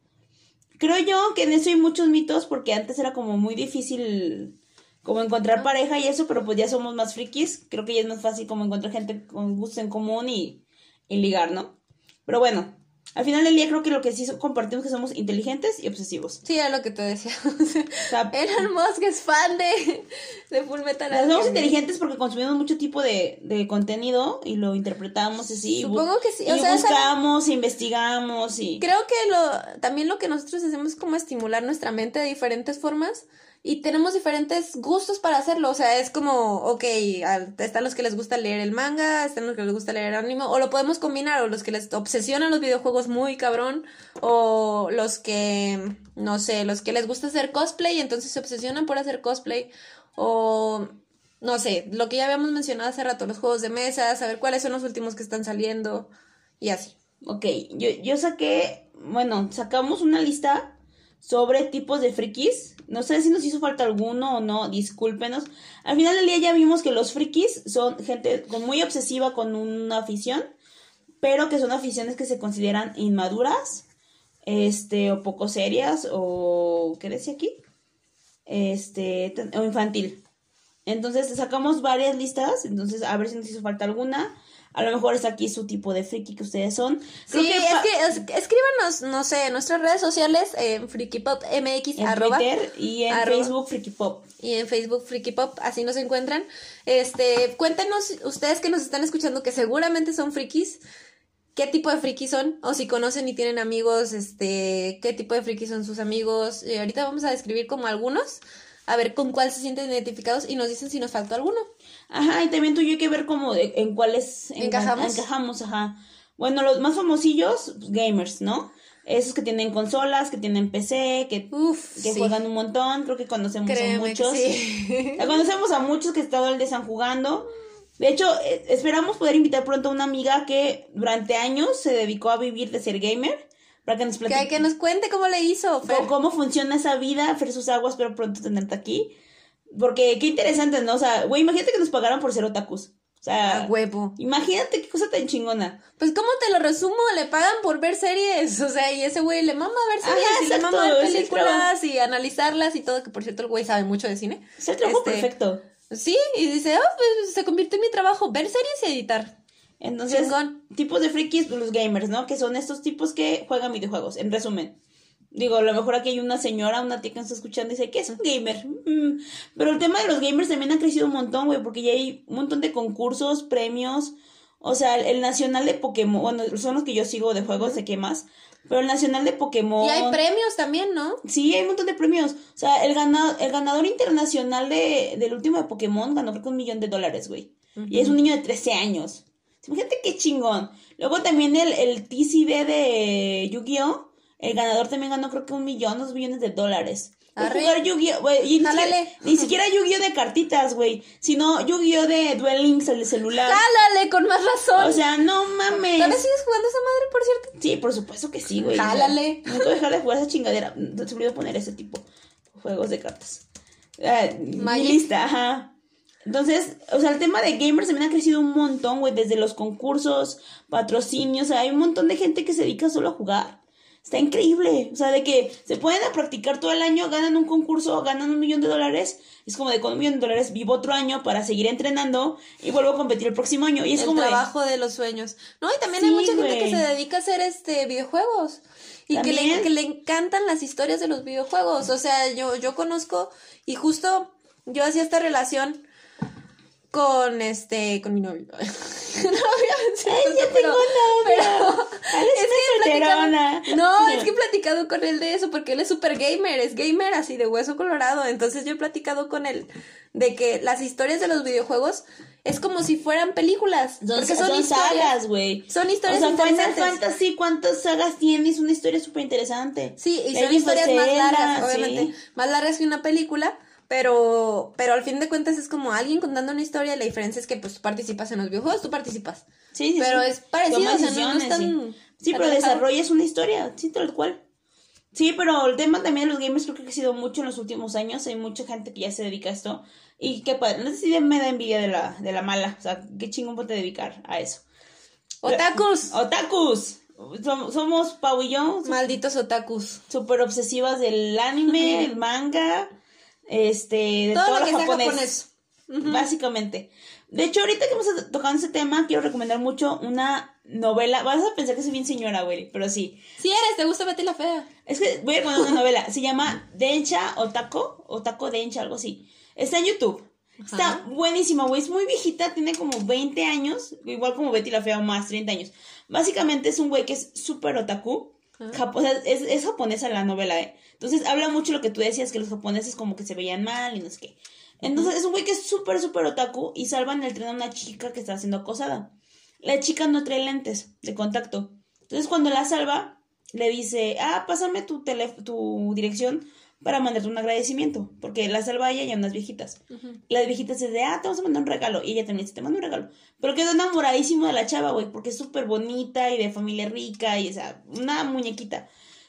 Creo yo que en eso hay muchos mitos porque antes era como muy difícil como encontrar pareja y eso, pero pues ya somos más frikis. Creo que ya es más fácil como encontrar gente con gustos en común y, y ligar, ¿no? Pero bueno, al final del día creo que lo que sí compartimos es que somos inteligentes y obsesivos. Sí, era lo que te decía. Elon Musk es fan de, de Full Metal somos Alchemist. inteligentes porque consumimos mucho tipo de, de contenido y lo interpretamos así. Supongo que sí, Y sea, esa- buscamos, investigamos y... Creo que lo, también lo que nosotros hacemos es como estimular nuestra mente de diferentes formas y tenemos diferentes gustos para hacerlo. O sea, es como, ok, están los que les gusta leer el manga, están los que les gusta leer el anime, o lo podemos combinar, o los que les obsesionan los videojuegos muy cabrón, o los que, no sé, los que les gusta hacer cosplay entonces se obsesionan por hacer cosplay, o no sé, lo que ya habíamos mencionado hace rato, los juegos de mesa, saber cuáles son los últimos que están saliendo y así. Ok, yo, yo saqué, bueno, sacamos una lista sobre tipos de frikis. No sé si nos hizo falta alguno o no, discúlpenos. Al final del día ya vimos que los frikis son gente muy obsesiva con una afición, pero que son aficiones que se consideran inmaduras, este, o poco serias, o, ¿qué decía aquí? Este, o infantil. Entonces sacamos varias listas, entonces a ver si nos hizo falta alguna. A lo mejor está aquí su tipo de friki que ustedes son. Creo Sí, que es que es- escríbanos, no sé, en nuestras redes sociales, en frikipopmx, en arroba, Twitter y en arroba. Facebook Friki Pop. y en Facebook frikipop, así nos encuentran. Este, cuéntenos ustedes que nos están escuchando que seguramente son frikis, qué tipo de frikis son, o si conocen y tienen amigos, este, qué tipo de frikis son sus amigos. Y ahorita vamos a describir como algunos, a ver con cuál se sienten identificados y nos dicen si nos faltó alguno. Ajá, y también tú y yo hay que ver como de- en cuáles ¿Encajamos? encajamos, ajá. Bueno, los más famosillos, pues, gamers, ¿no? Esos que tienen consolas, que tienen PC, que, Uf, que sí. juegan un montón, creo que conocemos a Créeme que muchos. sí. Conocemos a muchos que todo el día están jugando. De hecho, eh, esperamos poder invitar pronto a una amiga que durante años se dedicó a vivir de ser gamer. Para que nos Que, platique que nos cuente cómo le hizo. Fer. cómo, cómo funciona esa vida, versus aguas, pero pronto tenerte aquí. Porque qué interesante, ¿no? O sea, güey, imagínate que nos pagaran por ser otakus. O sea, A huevo. imagínate qué cosa tan chingona. Pues, ¿cómo te lo resumo? Le pagan por ver series. O sea, y ese güey le mama ver series Ajá, y le mama ver películas y analizarlas y todo. Que por cierto, el güey sabe mucho de cine. Es el trabajo Este, perfecto. Sí, y dice, oh, pues se convirtió en mi trabajo ver series y editar. Entonces, Chingón. tipos de frikis, los gamers, ¿no? Que son estos tipos que juegan videojuegos, en resumen. Digo, a lo mejor aquí hay una señora, una tía que nos está escuchando y dice, ¿qué es un gamer? Mm. Pero el tema de los gamers también ha crecido un montón, güey, porque ya hay un montón de concursos, premios. O sea, el, nacional de Pokémon, bueno, son los que yo sigo de juegos, sé qué más. Pero el nacional de Pokémon. Y hay premios también, ¿no? Sí, hay un montón de premios. O sea, el, gana- el ganador internacional de, del último de Pokémon ganó creo que un millón de dólares, güey. Y es un niño de 13 años. Imagínate qué chingón. Luego también el, el TCD de Yu-Gi-Oh! El ganador también ganó creo que un millón, dos millones de dólares. Por jugar Yu-Gi-Oh! ni, ni siquiera Yu-Gi-Oh! de cartitas, güey. Sino Yu-Gi-Oh! de Duel Links, el celular. Jálale, con más razón. O sea, no mames. ¿Todavía sigues jugando esa madre, por cierto? Sí, por supuesto que sí, güey. Jálale. No puedo dejar de jugar esa chingadera. No se olvidó poner ese tipo de juegos de cartas. Ah, mi lista, ajá. Entonces, o sea, el tema de gamers también ha crecido un montón, güey, desde los concursos, patrocinios, o sea, hay un montón de gente que se dedica solo a jugar. Está increíble, o sea, de que se pueden a practicar todo el año, ganan un concurso, ganan un millón de dólares, es como de con un millón de dólares vivo otro año para seguir entrenando y vuelvo a competir el próximo año. Y es el como de- trabajo de... los sueños. No, y también Sí, hay mucha gente que se dedica a hacer este videojuegos. Y que le, que le encantan las historias de los videojuegos. O sea, yo, yo conozco, y justo yo hacía esta relación con este, con mi novio. no voy a decir Ay, esto, ya tengo pero- novio. pero- Eres es que no, es que he platicado con él de eso porque él es súper gamer, es gamer así de hueso colorado. Entonces yo he platicado con él de que las historias de los videojuegos es como si fueran películas. Son, porque son son, sagas, güey. Son historias O sea, Final. Fantasy, ¿cuántas sagas tiene? Es una historia súper interesante. Sí, y son historias más largas, obviamente. sí. Más largas que una película. Pero, pero al fin de cuentas es como alguien contando una historia. La diferencia es que pues tú participas en los videojuegos, tú participas. Sí, sí, Pero sí. es parecido, o sea, no- no es decisiones, tan- sí. Pero desarrollas una historia, sí, tal cual. Sí, pero el tema también de los gamers creo que ha crecido mucho en los últimos años. Hay mucha gente que ya se dedica a esto. Y qué padre. No sé si me da envidia de la, de la mala. O sea, qué chingón puede dedicar a eso. Otakus. Otakus. Som- Somos Pau y yo, Malditos otakus. súper obsesivas del anime, el manga, este, de Todo todo, lo que sea japonés. japonés. Básicamente. De hecho, ahorita que hemos tocado ese tema, quiero recomendar mucho una novela. Vas a pensar que soy bien señora, güey, pero sí. Si eres, te gusta Betty la Fea. Es que voy a recomendar una novela. Se llama Densha Otako. Otako Densha, algo así. Está en YouTube. Está buenísima, güey. Es muy viejita, tiene como 20 años. Igual como Betty la Fea o más, 30 años. Básicamente es un güey que es súper otaku. Japo- o sea, es, es japonesa la novela, ¿eh? Entonces habla mucho lo que tú decías, que los japoneses como que se veían mal y no sé qué. Entonces es un güey que es súper, súper otaku y salvan el tren a una chica que está siendo acosada. La chica no trae lentes de contacto. Entonces cuando la salva, le dice, ah, pásame tu, tu dirección para mandarte un agradecimiento. Porque la salva ella y a unas viejitas. Las viejitas se de, ah, te vamos a mandar un regalo. Y ella también dice, te mando un regalo. Pero quedó enamoradísimo de la chava, güey, porque es súper bonita y de familia rica y, o sea, una muñequita.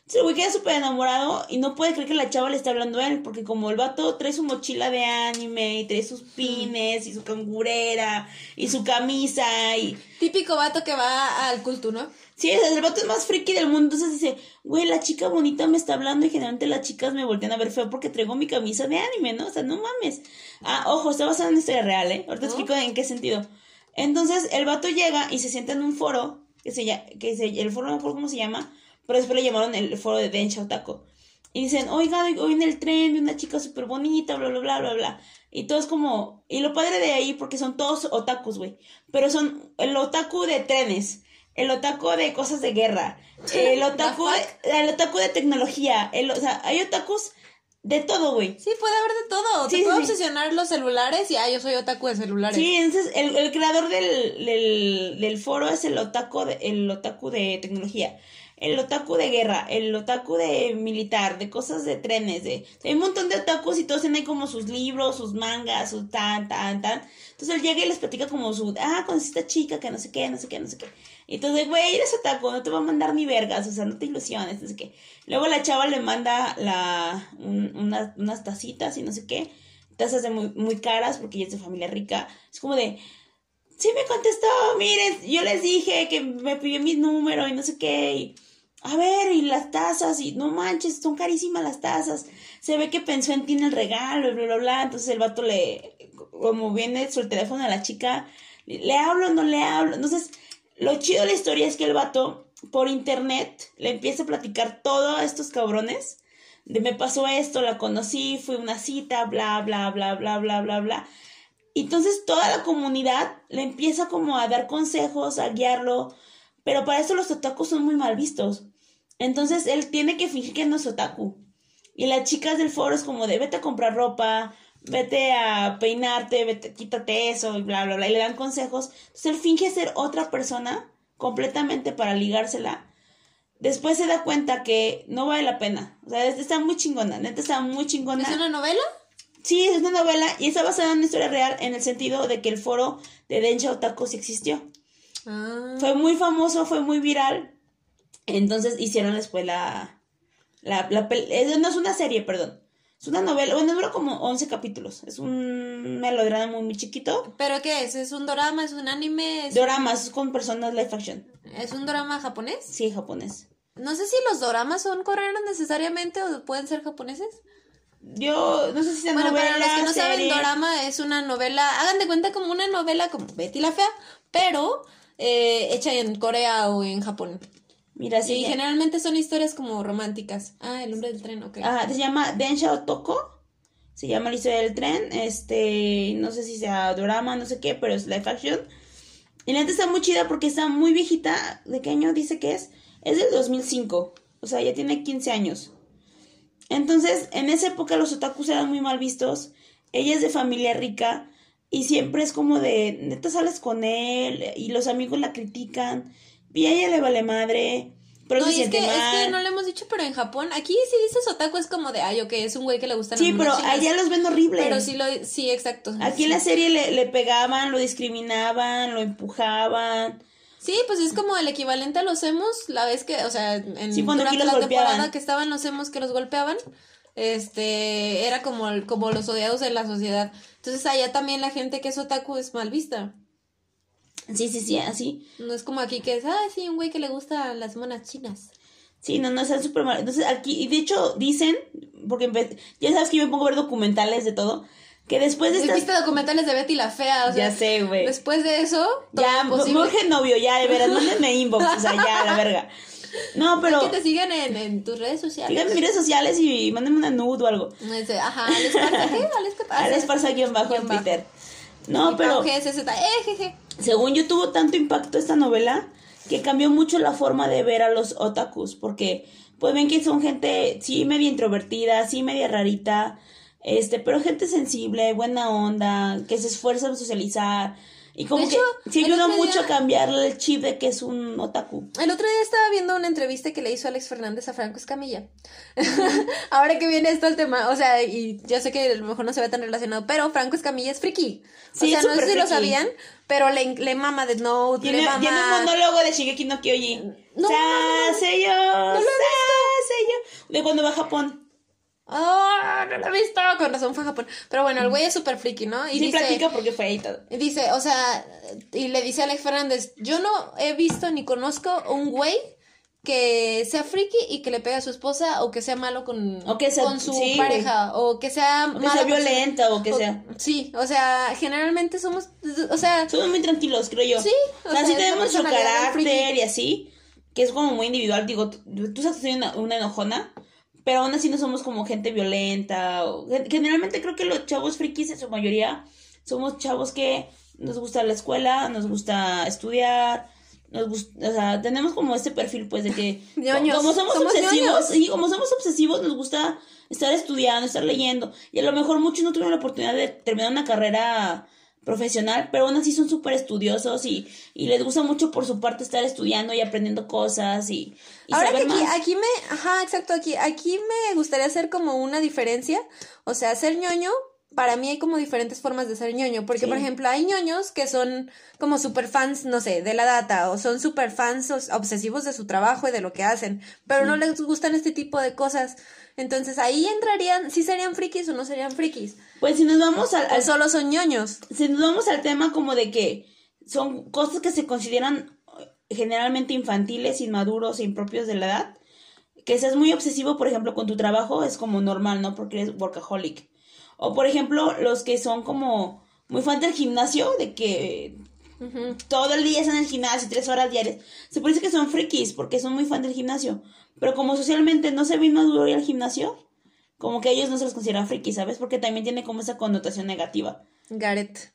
Entonces el güey queda súper enamorado y no puede creer que la chava le está hablando a él, porque como el vato trae su mochila de anime y trae sus pines y su cangurera y su camisa y... Típico vato que va al culto, ¿no? Sí, el vato es más friki del mundo, entonces dice, güey, la chica bonita me está hablando y generalmente las chicas me voltean a ver feo porque traigo mi camisa de anime, ¿no? O sea, no mames. Ah, ojo, está basada en una historia real, ¿eh? Ahorita ¿No? explico en qué sentido. Entonces, el vato llega y se sienta en un foro, que se llama, que se, el foro no me acuerdo cómo se llama, pero después le llamaron el foro de Densha Otaku. Y dicen, oigan, hoy en el tren vi una chica súper bonita, bla, bla, bla, bla, bla. Y todo es como, y lo padre de ahí, porque son todos otakus, güey. Pero son el otaku de trenes, el otaku de cosas de guerra, el otaku, de, el otaku de tecnología, el, o sea, hay otakus de todo, güey. Sí, puede haber de todo. Sí, Te puede sí. obsesionar los celulares y, ah, yo soy otaku de celulares. Sí, entonces el, el creador del, del, del foro es el otaku de, el otaku de tecnología. El otaku de guerra, el otaku de militar, de cosas de trenes, de... Hay un montón de otakus y todos tienen como sus libros, sus mangas, sus tan, tan, tan. Entonces él llega y les platica como su, ah, con esta chica que no sé qué, no sé qué, no sé qué. Y entonces, güey, eres otaku, no te va a mandar ni vergas, o sea, no te ilusiones, no sé qué. Luego la chava le manda la, unas tacitas y no sé qué, tazas de muy, muy caras porque ella es de familia rica. Es como de, sí me contestó, miren, yo les dije que me pidió mi número y no sé qué, y a ver, y las tazas, y no manches, son carísimas las tazas. Se ve que pensó en ti en el regalo, y bla, bla, bla. Entonces el vato le, como viene su teléfono a la chica, le hablo, no le hablo. Entonces, lo chido de la historia es que el vato, por internet, le empieza a platicar todo a estos cabrones. De me pasó esto, la conocí, fue una cita, bla, bla, bla, bla, bla, bla, bla. Entonces toda la comunidad le empieza como a dar consejos, a guiarlo, pero para eso los otakus son muy mal vistos. Entonces él tiene que fingir que no es otaku. Y las chicas del foro es como de vete a comprar ropa, vete a peinarte, vete, quítate eso y bla, bla, bla. Y le dan consejos. Entonces él finge ser otra persona completamente para ligársela. Después se da cuenta que no vale la pena. O sea, está muy chingona, neta está muy chingona. ¿Es una novela? Sí, es una novela y está basada en una historia real en el sentido de que el foro de Densha Otaku sí existió. Ah. Fue muy famoso, fue muy viral. Entonces hicieron después la... la, la no es una serie, perdón. Es una novela, bueno, dura como 11 capítulos. Es un melodrama muy, muy chiquito. ¿Pero qué es? ¿Es un drama? ¿Es un anime? ¿Es Doramas, con personas live action. ¿Es un drama japonés? Sí, japonés. No sé si los doramas son coreanos necesariamente o pueden ser japoneses. Yo no sé si es bueno, novela, para los que no saben, Dorama es una novela, hagan de cuenta como una novela como Betty la Fea, pero eh, hecha en Corea o en Japón. Mira, sí. Y generalmente son historias como románticas. Ah, el hombre del tren, ok. Ah, se llama Densha Otoko. Se llama la historia del tren. Este, no sé si sea drama, no sé qué, pero es live action. Y la neta está muy chida porque está muy viejita. ¿De qué año dice que es? Es del 2005. O sea, ya tiene 15 años. Entonces, en esa época los otakus eran muy mal vistos. Ella es de familia rica y siempre es como de, neta sales con él y los amigos la critican y a ella le vale madre. Pero no, se es, que, es que no lo hemos dicho, pero en Japón, aquí si dices otaku es como de, ay, ok, es un güey que le gusta Sí, pero allá los ven horrible. Pero sí, lo, sí, exacto. Aquí en la serie le, le pegaban, lo discriminaban, lo empujaban. Sí, pues es como el equivalente a los emos, la vez que, o sea, en durante la temporada que estaban los emos que los golpeaban, este, era como, como los odiados de la sociedad. Entonces allá también la gente que es otaku es mal vista. Sí, sí, sí, así. No es como aquí que es, ah, sí, un güey que le gusta las monas chinas. Sí, no, no, es súper mal. Entonces aquí, y de hecho dicen, porque ya sabes que yo me pongo a ver documentales de todo, que después de estas... Viste documentales de Betty la Fea, o sea, Ya sé, güey. Después de eso, Ya, Jorge novio, ya, de veras, mándenme inbox, o sea, ya, la verga. No, pero... que te sigan en, en, tus redes sociales. Sigan en mis redes sociales y mándenme una nude o algo. Ajá, Alex Parza, ¿qué? Alex Parza. Parza guion bajo en Twitter. No, pero... Eh, según yo tuvo tanto impacto esta novela que cambió mucho la forma de ver a los otakus, porque pues ven que son gente, sí, media introvertida, sí, media rarita, este, pero gente sensible, buena onda, que se esfuerza en socializar, y como que sí ayuda mucho a cambiar el chip de que es un otaku. El otro día estaba viendo una entrevista que le hizo Alex Fernández a Franco Escamilla. Ahora que viene esto el tema, o sea, y ya sé que a lo mejor no se ve tan relacionado, pero Franco Escamilla es friki. O sea, no sé si lo sabían, pero le, le mama de Note, tiene, le mama... Tiene un monólogo de Shigeki no Kyojin. No, no, no, no, sé yo, no lo he visto. De cuando va a Japón. ¡Oh! No lo he visto. Con razón fue a Japón. Pero bueno, el güey es súper friki, ¿no? Y sí, dice, platica porque fue ahí todo. Dice, o sea, y le dice a Alex Fernández: Yo no he visto ni conozco un güey que sea friki y que le pegue a su esposa o que sea malo con, con su pareja o que sea o que sea violenta o que sea sí o sea generalmente somos o sea somos muy tranquilos creo yo sí o, sea, sí tenemos su carácter y así que es como muy individual digo tú, tú sabes una, una enojona pero aún así no somos como gente violenta. O, generalmente creo que los chavos frikis en su mayoría somos chavos que nos gusta la escuela, nos gusta estudiar, nos gusta, o sea, tenemos como este perfil pues de que como somos, obsesivos, y como somos obsesivos nos gusta estar estudiando, estar leyendo y a lo mejor muchos no tuvieron la oportunidad de terminar una carrera profesional, pero aún así son súper estudiosos y, y les gusta mucho por su parte estar estudiando y aprendiendo cosas y, y Ahora que aquí, más. aquí me, ajá, exacto, aquí, aquí me gustaría hacer como una diferencia, o sea, ser ñoño, para mí hay como diferentes formas de ser ñoño, porque Sí. por ejemplo hay ñoños que son como super fans, no sé, de la data, o son super fans os- obsesivos de su trabajo y de lo que hacen, pero no les gustan este tipo de cosas, entonces ahí entrarían, si serían frikis o no serían frikis, Pues si nos vamos al, al- solo son ñoños. si nos vamos al tema como de que son cosas que se consideran generalmente infantiles, inmaduros e impropios de la edad, que seas muy obsesivo, por ejemplo, con tu trabajo es como normal, ¿no? Porque eres workaholic. O por ejemplo, los que son como muy fan del gimnasio, de que Todo el día están en el gimnasio, tres horas diarias. Se parece que son frikis porque son muy fan del gimnasio. Pero como socialmente no se ve maduro ir al gimnasio, como que ellos no se los consideran frikis, ¿sabes? Porque también tiene como esa connotación negativa. Gareth.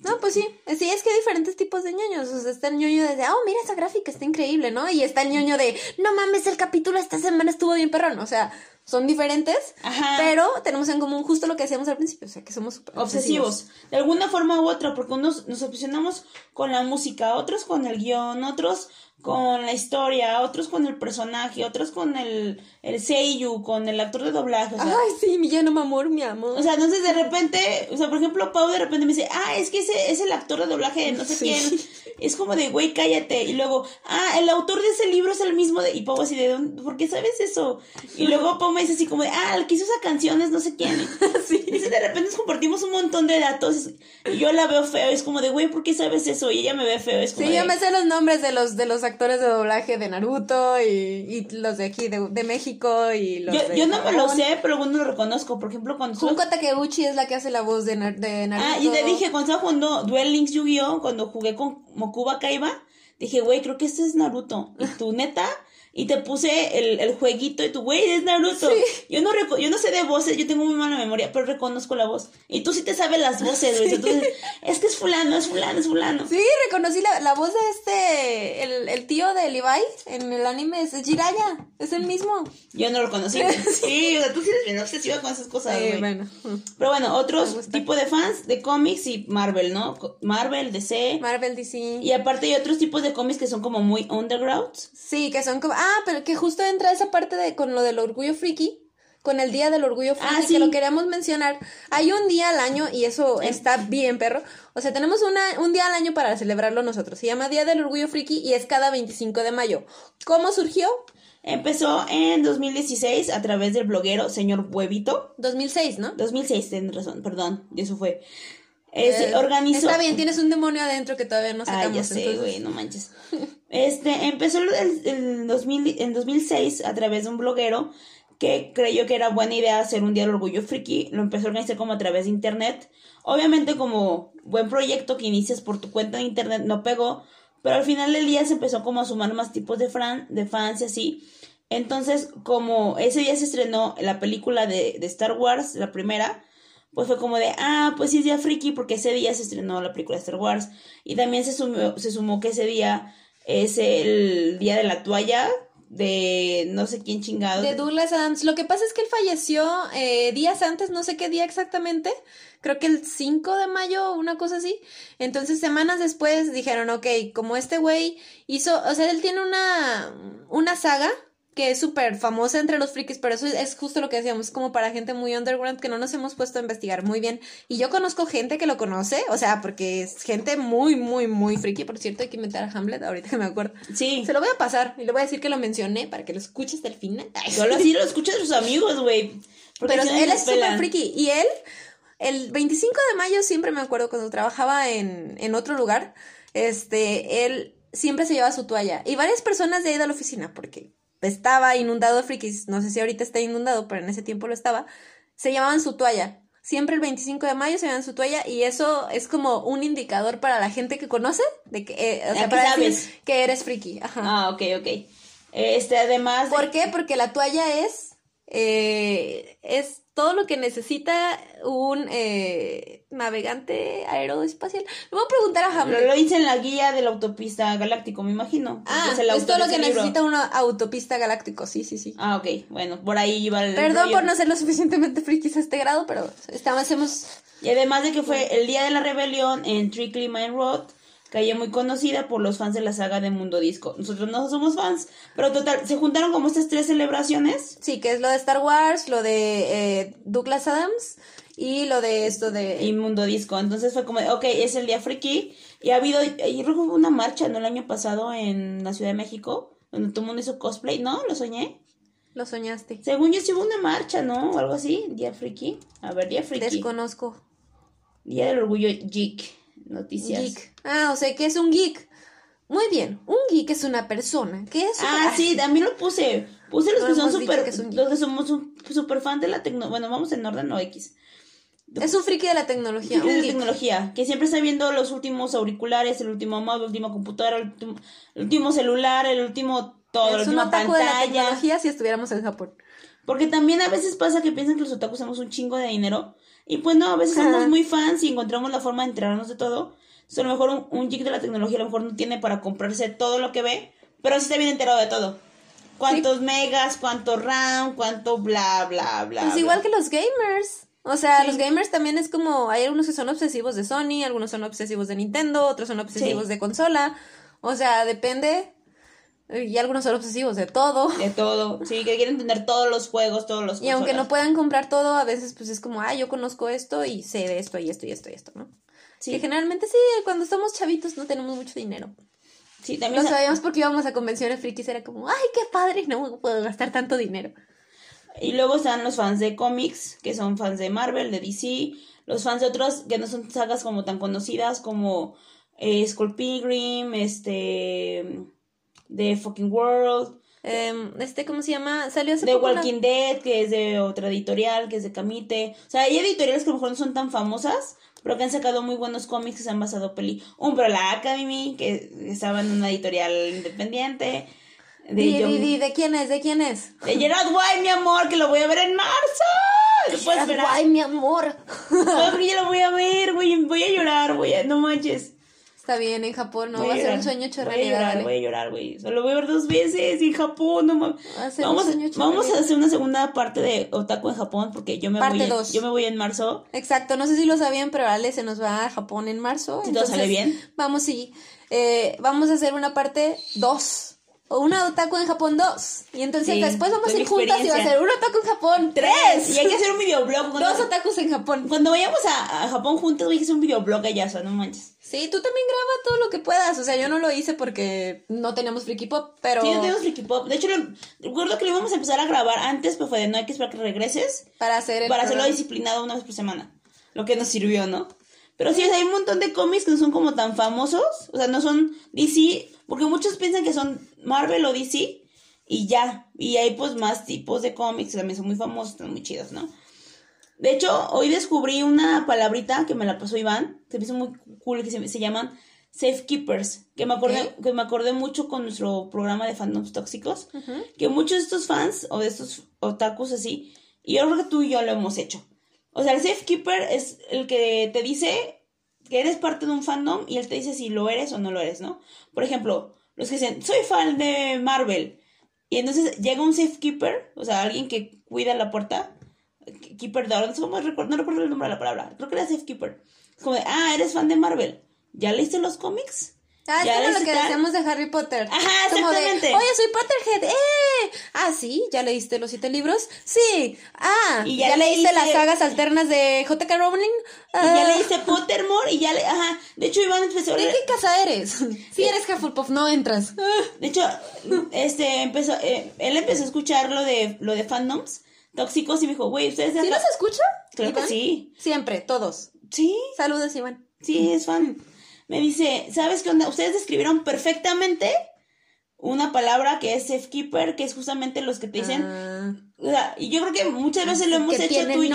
No, pues sí, sí, es que hay diferentes tipos de ñoños. O sea, está el ñoño de, oh, mira esa gráfica, está increíble, ¿no? Y está el ñoño de, no mames, el capítulo esta semana estuvo bien perrón. O sea, son diferentes, Ajá. pero tenemos en común justo lo que decíamos al principio, o sea, que somos súper obsesivos. De alguna forma u otra, porque unos nos obsesionamos con la música, otros con el guion, otros con la historia, otros con el personaje, otros con el, el seiyu, con el actor de doblaje. O sea, Ay, sí, mi lleno, mi amor, mi amor. o sea, entonces de repente, o sea, por ejemplo, Pau de repente me dice, ah, es que ese es el actor de doblaje de no sé Sí. quién. Es como de, güey, cállate. Y luego, ah, el autor de ese libro es el mismo de, y Pau así de, "¿Dónde- ¿por qué sabes eso? Y luego Pau me dice así como de, ah, el que hizo esa canción es no sé quién. sí. Entonces de repente nos compartimos un montón de datos y yo la veo feo, es como de, güey, ¿por qué sabes eso? Y ella me ve feo, es como Sí, de, yo me sé los nombres de los, de los actores de doblaje de Naruto y, y los de aquí de, de México y los yo, de yo no me lo sé, pero bueno, lo reconozco. Por ejemplo, cuando Junko Takeuchi es la que hace la voz de, Nar- de Naruto. Ah, y te dije, cuando estaba jugando Duel Links Yu-Gi-Oh, cuando jugué con Mokuba Kaiba, dije, güey, creo que este es Naruto. Y tú, neta, y te puse el, el jueguito y tú, güey, es Naruto. Yo no yo no sé de voces, yo tengo muy mala memoria, pero reconozco la voz. Y tú sí te sabes las voces, güey. Entonces, es que es fulano, es fulano, es fulano. Sí, reconocí la, la voz de este, el, el tío de Levi en el anime, es Jiraya, es el mismo. Yo no lo conocí. Sí, o sea, tú sí eres bien obsesiva con esas cosas, güey. bueno, Pero bueno, otros tipos de fans de cómics y Marvel, ¿no? Marvel, DC. Marvel DC. Y aparte hay otros tipos de cómics que son como muy underground. Sí, que son como, ah, pero que justo entra esa parte de con lo del orgullo friki, con el día del orgullo friki, Ah, sí. que lo queríamos mencionar. Hay un día al año y eso está bien, perro. O sea, tenemos una, un día al año para celebrarlo nosotros. Se llama Día del Orgullo Friki y es cada 25 de mayo. ¿Cómo surgió? Empezó en 2016 a través del bloguero señor Huevito. 2006, ¿no? 2006, tienes razón, perdón, eso fue. Eh, organizó. Está bien, tienes un demonio adentro que todavía no Ah, sacamos. ya sé, entonces- güey, no manches. Este, empezó el, el 2000, en 2006 a través de un bloguero que creyó que era buena idea hacer un día del orgullo friki. Lo empezó a organizar como a través de internet. Obviamente como buen proyecto que inicias por tu cuenta de internet no pegó, pero al final del día se empezó como a sumar más tipos de, fran, de fans y así. Entonces, como ese día se estrenó la película de, de Star Wars, la primera, pues fue como de, ah, pues sí es día friki porque ese día se estrenó la película Star Wars. Y también se sumó, se sumó que ese día es el día de la toalla de no sé quién chingado. De Douglas Adams. Lo que pasa es que él falleció eh, días antes, no sé qué día exactamente. Creo que el 5 de mayo, una cosa así. Entonces, semanas después dijeron, ok, como este güey hizo, o sea, él tiene una, una saga que es súper famosa entre los frikis, pero eso es, justo lo que decíamos, es como para gente muy underground que no nos hemos puesto a investigar muy bien. Y yo conozco gente que lo conoce, o sea, porque es gente muy, muy, muy friki. Por cierto, hay que inventar a Hamlet, ahorita que me acuerdo. Sí, Se lo voy a pasar y le voy a decir que lo mencioné para que lo escuches hasta el final. Ay, solo así lo escuchan sus amigos, güey. Pero él es súper friki. Y él, el 25 de mayo, siempre me acuerdo cuando trabajaba en, en otro lugar, este, él siempre se llevaba su toalla. Y varias personas de ahí de la oficina, porque estaba inundado de frikis, no sé si ahorita está inundado, pero en ese tiempo lo estaba, se llevaban su toalla. Siempre el 25 de mayo se llevan su toalla y eso es como un indicador para la gente que conoce de que, eh, o sea, que para decir que eres friki. Ajá. Ah, ok, ok. Este, además. de- ¿Por qué? Porque la toalla es eh, es todo lo que necesita un eh, navegante aeroespacial. Le voy a preguntar a Hamlet. lo hice en la guía de la autopista galáctico, me imagino. Ah, Es todo lo que necesita una autopista galáctico, sí, sí, sí. Ah, ok, bueno, por ahí iba el Perdón rollo. por no ser lo suficientemente frikis a este grado, pero estamos, hacemos... Y además de que fue el día de la rebelión en Trickley Mine Road, calle muy conocida por los fans de la saga de Mundo Disco. Nosotros no somos fans, pero total, se juntaron como estas tres celebraciones. Sí, que es lo de Star Wars, lo de eh, Douglas Adams y lo de esto de... y Mundo Disco. Entonces fue como, de, ok, es el día friki. Y ha habido, y hubo una marcha, ¿no? El año pasado en la Ciudad de México, donde todo el mundo hizo cosplay, ¿no? Lo soñé. Lo soñaste. Según yo sí hubo una marcha, ¿no? O algo así, día friki. A ver, día friki. Desconozco. Día del orgullo geek. Noticias. Geek. Ah, o sea, que es un geek. Muy bien, un geek es una persona que es... Ah, sí, también lo puse. Puse los No que son súper, un los que somos un, super fan de la tecnología. Bueno, vamos en orden o X. Es un friki de la tecnología. de un la tecnología, que siempre está viendo los últimos auriculares, el último mouse, la última computadora, el último, el último celular, el último todo, la Es un última otaku de la pantalla. tecnología si estuviéramos en Japón. Porque también a veces pasa que piensan que los otakus somos un chingo de dinero. Y pues no, a veces Ajá. somos muy fans y encontramos la forma de enterarnos de todo. Entonces, a lo mejor un, un geek de la tecnología a lo mejor no tiene para comprarse todo lo que ve, pero sí está bien enterado de todo. Cuántos megas, cuánto RAM, cuánto bla, bla, bla. Pues bla. igual que los gamers. O sea, Sí. los gamers también es como, hay algunos que son obsesivos de Sony, algunos son obsesivos de Nintendo, otros son obsesivos Sí. de consola. O sea, depende. Y algunos son obsesivos de todo. De todo. Sí, que quieren tener todos los juegos, todos los Y aunque no puedan comprar todo, a veces pues es como, ah, yo conozco esto y sé de esto y esto y esto y esto, ¿no? Sí. Que generalmente sí, cuando estamos chavitos no tenemos mucho dinero. Sí, también Lo sa- sabíamos porque íbamos a convenciones frikis, era como, ay, qué padre, no puedo gastar tanto dinero. Y luego están los fans de cómics, que son fans de Marvel, de DC, los fans de otros que no son sagas como tan conocidas como eh, Pilgrim, este, The Fucking World, Em, este, ¿cómo se llama? Salió hace The poco una- Walking Dead, que es de otra editorial, que es de Camite. O sea, hay editoriales que a lo mejor no son tan famosas, pero que han sacado muy buenos cómics que se han basado peli. Umbrella Academy, que estaba en una editorial independiente. De, Di, John- di, di, ¿de quién es? ¿De quién es? de Gerard Way, mi amor, que lo voy a ver en marzo. ¿Lo puedes esperar? Ay, mi amor. No, ya lo voy a ver, güey, voy a llorar, voy a, no manches. Está bien, en Japón no Voy va a ser un sueño hecho Voy a llorar, voy a llorar, güey. Solo voy a ver dos veces en Japón, no mames. Va Vamos, vamos a hacer una segunda parte de Otaku en Japón porque yo me Parte voy en, dos. yo me voy en marzo. Exacto, no sé si lo sabían, pero Ale se nos va a Japón en marzo. Si todo sale bien. Vamos, sí. Eh, vamos a hacer una parte 2. O una otaku en Japón 2. Y entonces Sí, después vamos a ir juntas y va a ser un otaku en Japón 3. Y hay que hacer un videoblog. Cuando, Dos otakus en Japón. cuando vayamos a, a Japón juntos, voy a hacer un videoblog allá, no manches. Sí, tú también graba todo lo que puedas. O sea, yo no lo hice porque no teníamos Freaky Pop, pero Sí, no tenemos Freaky Pop. De hecho, lo- recuerdo que lo íbamos a empezar a grabar antes, pero fue de no hay que esperar que regreses. para hacer el para hacerlo disciplinado una vez por semana. Lo que nos sirvió, ¿no? Pero sí, o sea, hay un montón de cómics que no son como tan famosos. O sea, no son DC. Porque muchos piensan que son Marvel o DC. Y ya. Y hay pues más tipos de cómics que también son muy famosos, están muy chidos, ¿no? De hecho, hoy descubrí una palabrita que me la pasó Iván. Se me hizo muy cool que se, se llaman Safekeepers. Que me acordé, que me acordé mucho con nuestro programa de fandoms tóxicos que muchos de estos fans o de estos otakus así, y yo creo que tú y yo lo hemos hecho. O sea, el safekeeper es el que te dice que eres parte de un fandom y él te dice si lo eres o no lo eres, ¿no? Por ejemplo, los que dicen, soy fan de Marvel. Y entonces llega un safekeeper, o sea, alguien que cuida la puerta. Keeper cómo recuerdo, no recuerdo el nombre de la palabra. Creo que era safekeeper. Es como de, ah, eres fan de Marvel. ¿Ya leíste los cómics? Ah, es ¿Ya como lo que decíamos de Harry Potter. Ajá, Como de, exactamente. Oye, soy Potterhead. ¡Eh! Ah, sí, ¿ya leíste los siete libros? Sí. Ah, Y ¿ya, ya leíste leíste- las sagas alternas de J.K. Rowling? Y ya Ah, leíste Pottermore y ya le... Ajá, de hecho Iván empezó a ¿De leer- qué casa eres? Si eres Hufflepuff, no entras. De hecho, este empezó, eh, él empezó a escuchar lo de lo de fandoms tóxicos y me dijo, güey, ustedes ¿Sí acá-" los escucha? Claro que sí. Siempre, todos. Sí, Saludos, Iván. sí, es fan. Me dice, ¿sabes qué onda? Ustedes describieron perfectamente una palabra que es safekeeper, que es justamente los que te dicen, Ah, o sea, y yo creo que muchas veces lo hemos que hecho tú y yo.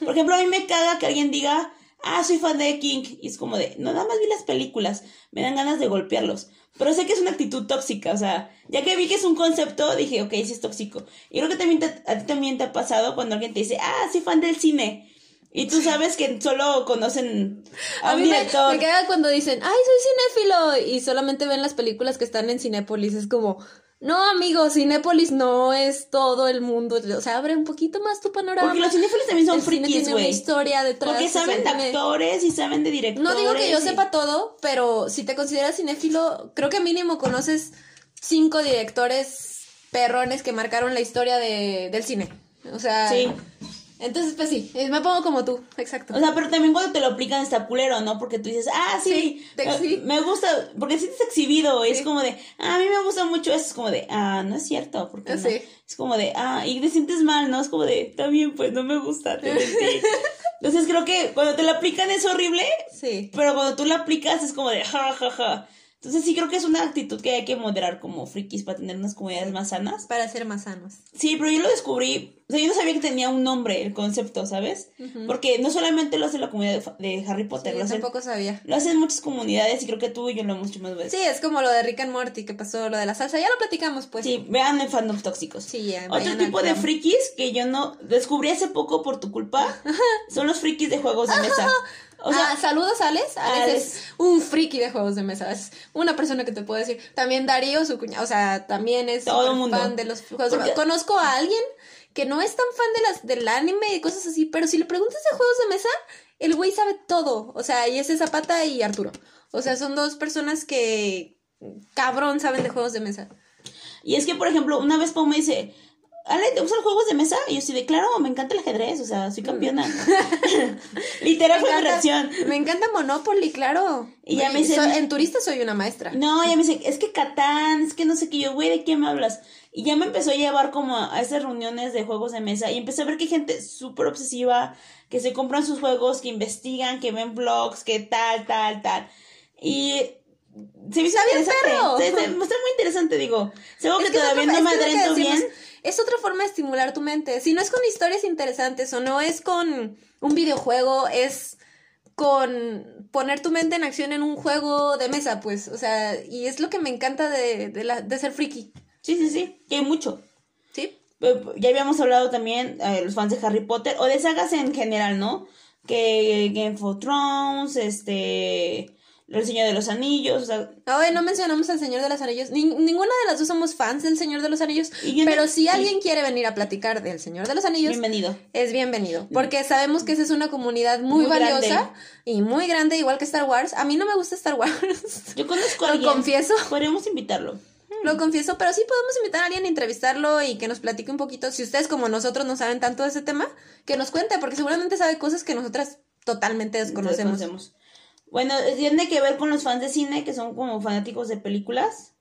Por ejemplo, a mí me caga que alguien diga, ah, soy fan de King. Y es como de, no, nada más vi las películas, me dan ganas de golpearlos. Pero sé que es una actitud tóxica, o sea, ya que vi que es un concepto, dije, ok, sí es tóxico. Y creo que también te- a ti también te ha pasado cuando alguien te dice, ah, soy fan del cine. Y tú sabes que solo conocen a, A un mí me, director. me queda cuando dicen, ay, soy cinéfilo, y solamente ven las películas que están en Cinépolis. Es como, no, amigo, Cinépolis no es todo el mundo. O sea, abre un poquito más tu panorama. Porque los cinéfilos también son El frikis, tiene una güey. historia detrás. Porque saben de actores y saben de directores. No digo que yo y- sepa todo, pero si te consideras cinéfilo, creo que mínimo conoces cinco directores perrones que marcaron la historia de, del cine. O sea, Sí. Entonces pues sí, eh, me pongo como tú, exacto. O sea, pero también cuando te lo aplican está culero, ¿no? Porque tú dices, ah, sí, eh, me gusta, porque si te exhibido, es Sí. como de, ah, a mí me gusta mucho eso, es como de, ah, no es cierto, porque no. Es como de, ah, y te sientes mal, ¿no? Es como de, bien, pues no me gusta, te mentí. Entonces creo que cuando te lo aplican es horrible, Sí. pero cuando tú lo aplicas es como de, ja, ja, ja. Entonces sí creo que es una actitud que hay que moderar como frikis para tener unas comunidades más sanas. Para ser más sanos. Sí, pero yo lo descubrí, o sea, yo no sabía que tenía un nombre el concepto, ¿sabes? Porque no solamente lo hace la comunidad de, Harry Potter, Sí, lo, yo hacen, tampoco sabía. lo hacen muchas comunidades y creo que tú y yo lo hemos hecho más veces. Sí, es como lo de Rick and Morty que pasó, lo de la salsa. Ya lo platicamos, pues. Sí, vean en fandoms tóxicos. Sí, ya, Otro tipo de frikis que yo no descubrí hace poco por tu culpa son los frikis de juegos de mesa. O sea, ah, saludos, Alex. Alex Alex. es un friki de juegos de mesa. Es una persona que te puedo decir. También Darío, su cuñado. O sea, también es Todo súper mundo. fan de los juegos de mesa. Conozco a alguien que no es tan fan de las, del anime y cosas así, pero si le preguntas de juegos de mesa, el güey sabe todo. O sea, y ese Zapata y Arturo. O sea, son dos personas que cabrón saben de juegos de mesa. y es que, por ejemplo, una vez Pau me dice, Ale, ¿te gustan los juegos de mesa? Y yo sí de, claro, me encanta el ajedrez, o sea, soy campeona. Literal fue mi reacción. me encanta Monopoly, claro. Y ya me dice- soy- en turista soy una maestra. No, ya me dice, es que Catán, es que no sé qué, yo, güey, ¿de qué me hablas? Y ya me empezó a llevar como a esas reuniones de juegos de mesa y empecé a ver que hay gente súper obsesiva, que se compran sus juegos, que investigan, que ven blogs, que tal, tal, tal. Y se me hizo interesante. Se, se me está muy interesante, digo. Algo Es que todavía no me adrento bien. Es otra forma de estimular tu mente. Si no es con historias interesantes o no es con un videojuego, es con poner tu mente en acción en un juego de mesa, pues. O sea, y es lo que me encanta de, de, la, de ser friki. Sí, sí, sí, que hay mucho. ¿Sí? Ya habíamos hablado también, eh, los fans de Harry Potter, o de sagas en general, ¿no? Que Game of Thrones, este, El Señor de los Anillos, o sea, Oye, no mencionamos al Señor de los Anillos. Ni- ninguna de las dos somos fans del Señor de los Anillos. Y yo no- pero si sí. alguien quiere venir a platicar del Señor de los Anillos, bienvenido. es bienvenido. Porque sabemos que esa es una comunidad muy, Muy valiosa grande. y muy grande, igual que Star Wars. A mí no me gusta Star Wars. Yo conozco a Lo alguien. confieso. Podríamos invitarlo. Lo confieso, pero sí podemos invitar a alguien a entrevistarlo y que nos platique un poquito. Si ustedes como nosotros no saben tanto de ese tema, que nos cuente, porque seguramente sabe cosas que nosotras totalmente desconocemos. Desconocemos. Bueno, tiene que ver con los fans de cine, que son como fanáticos de películas.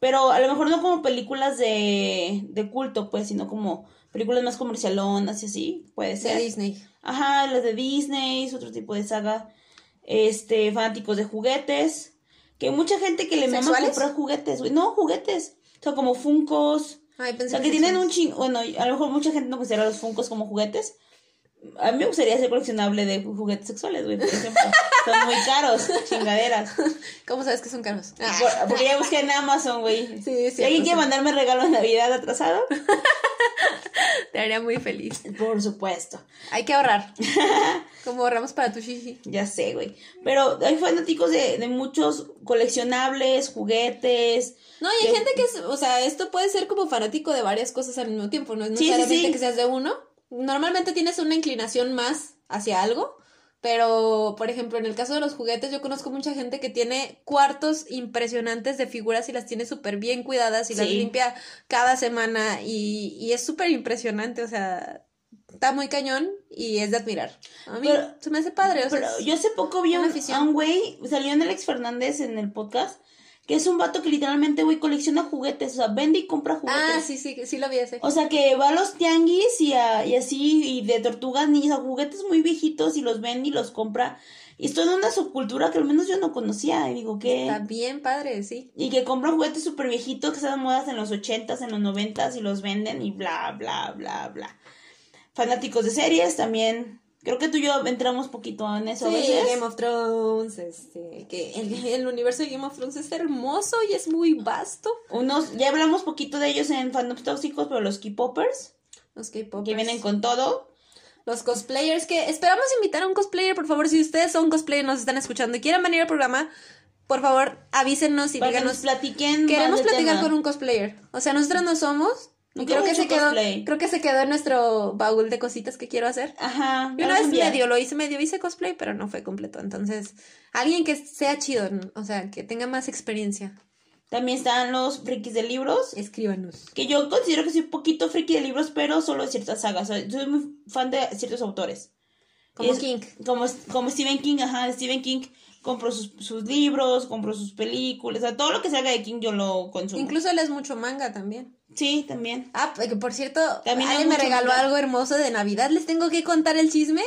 Pero a lo mejor no como películas de, de culto, pues, sino como películas más comercialonas y así, puede De ser. Disney. Ajá, las de Disney, es otro tipo de saga. Este, fanáticos de juguetes. Que mucha gente que le mama comprar juguetes, güey. No, juguetes. O sea, como funcos. Ay, O pensé sea, que sí tienen un ching... Bueno, a lo mejor mucha gente no considera los funcos como juguetes. A mí me gustaría ser coleccionable de juguetes sexuales, güey, por ejemplo. Son muy caros, chingaderas. ¿Cómo sabes que son caros? Por- porque ya busqué en Amazon, güey. Sí, si alguien quiere sí. mandarme regalo de Navidad atrasado, Te haría muy feliz. por supuesto. Hay que ahorrar. Como ahorramos para tu shishi. Ya sé, güey. Pero hay fanáticos de, de muchos coleccionables, juguetes. No, y hay gente que es, o sea, esto puede ser como fanático de varias cosas al mismo tiempo, no es Sí, sí, necesariamente sí. que seas de uno. Normalmente tienes una inclinación más hacia algo, pero por ejemplo, en el caso de los juguetes, yo conozco mucha gente que tiene cuartos impresionantes de figuras y las tiene súper bien cuidadas y las limpia cada semana y, y es súper impresionante, o sea, está muy cañón y es de admirar. A mí Pero- se me hace padre, o sea, Pero yo hace poco vi a un güey, salió en Alex Fernández en el podcast, que es un vato que literalmente, güey, colecciona juguetes. O sea, vende y compra juguetes. Ah, sí, sí, sí lo vi ese. O sea, que va a los tianguis y, a- y así, y de tortugas ninjas, juguetes muy viejitos y los vende y los compra. Y esto es una subcultura que al menos yo no conocía. Y digo, ¿qué? Está bien padre, sí. Y que compran juguetes súper viejitos que están modas en los ochentas, en los noventas y los venden y bla, bla, bla, bla. Fanáticos de series también. Creo que tú y yo entramos poquito en eso a Sí, veces. Game of Thrones, este, que el, el universo de Game of Thrones es hermoso y es muy vasto. Unos, ya hablamos poquito de ellos en fandoms tóxicos, pero los K-Poppers, Los K-popers. que vienen con todo. Los cosplayers que esperamos invitar a un cosplayer, por favor, si ustedes son cosplayers, nos están escuchando y quieren venir al programa, por favor, avísenos y Para que díganos. nos platiquen. Queremos platicar tema. con un cosplayer. O sea, nosotros no somos. Nunca creo que se quedó, creo que se quedó en nuestro baúl de cositas que quiero hacer. Ajá. Y una vez medio lo hice, medio hice cosplay, pero no fue completo. Entonces, alguien que sea chido, o sea, que tenga más experiencia, También están los frikis de libros. escríbanos. Que yo considero que soy un poquito friki de libros, pero solo de ciertas sagas. O sea, soy muy fan de ciertos autores. Como Es- King. Como, como Stephen King, ajá, Stephen King. Compro sus, sus libros, compro sus películas. O sea, todo lo que salga de King yo lo consumo. Incluso lees mucho manga también. Sí, también. Ah, que por cierto, También Ale me regaló manga. algo hermoso de Navidad. Les tengo que contar el chisme.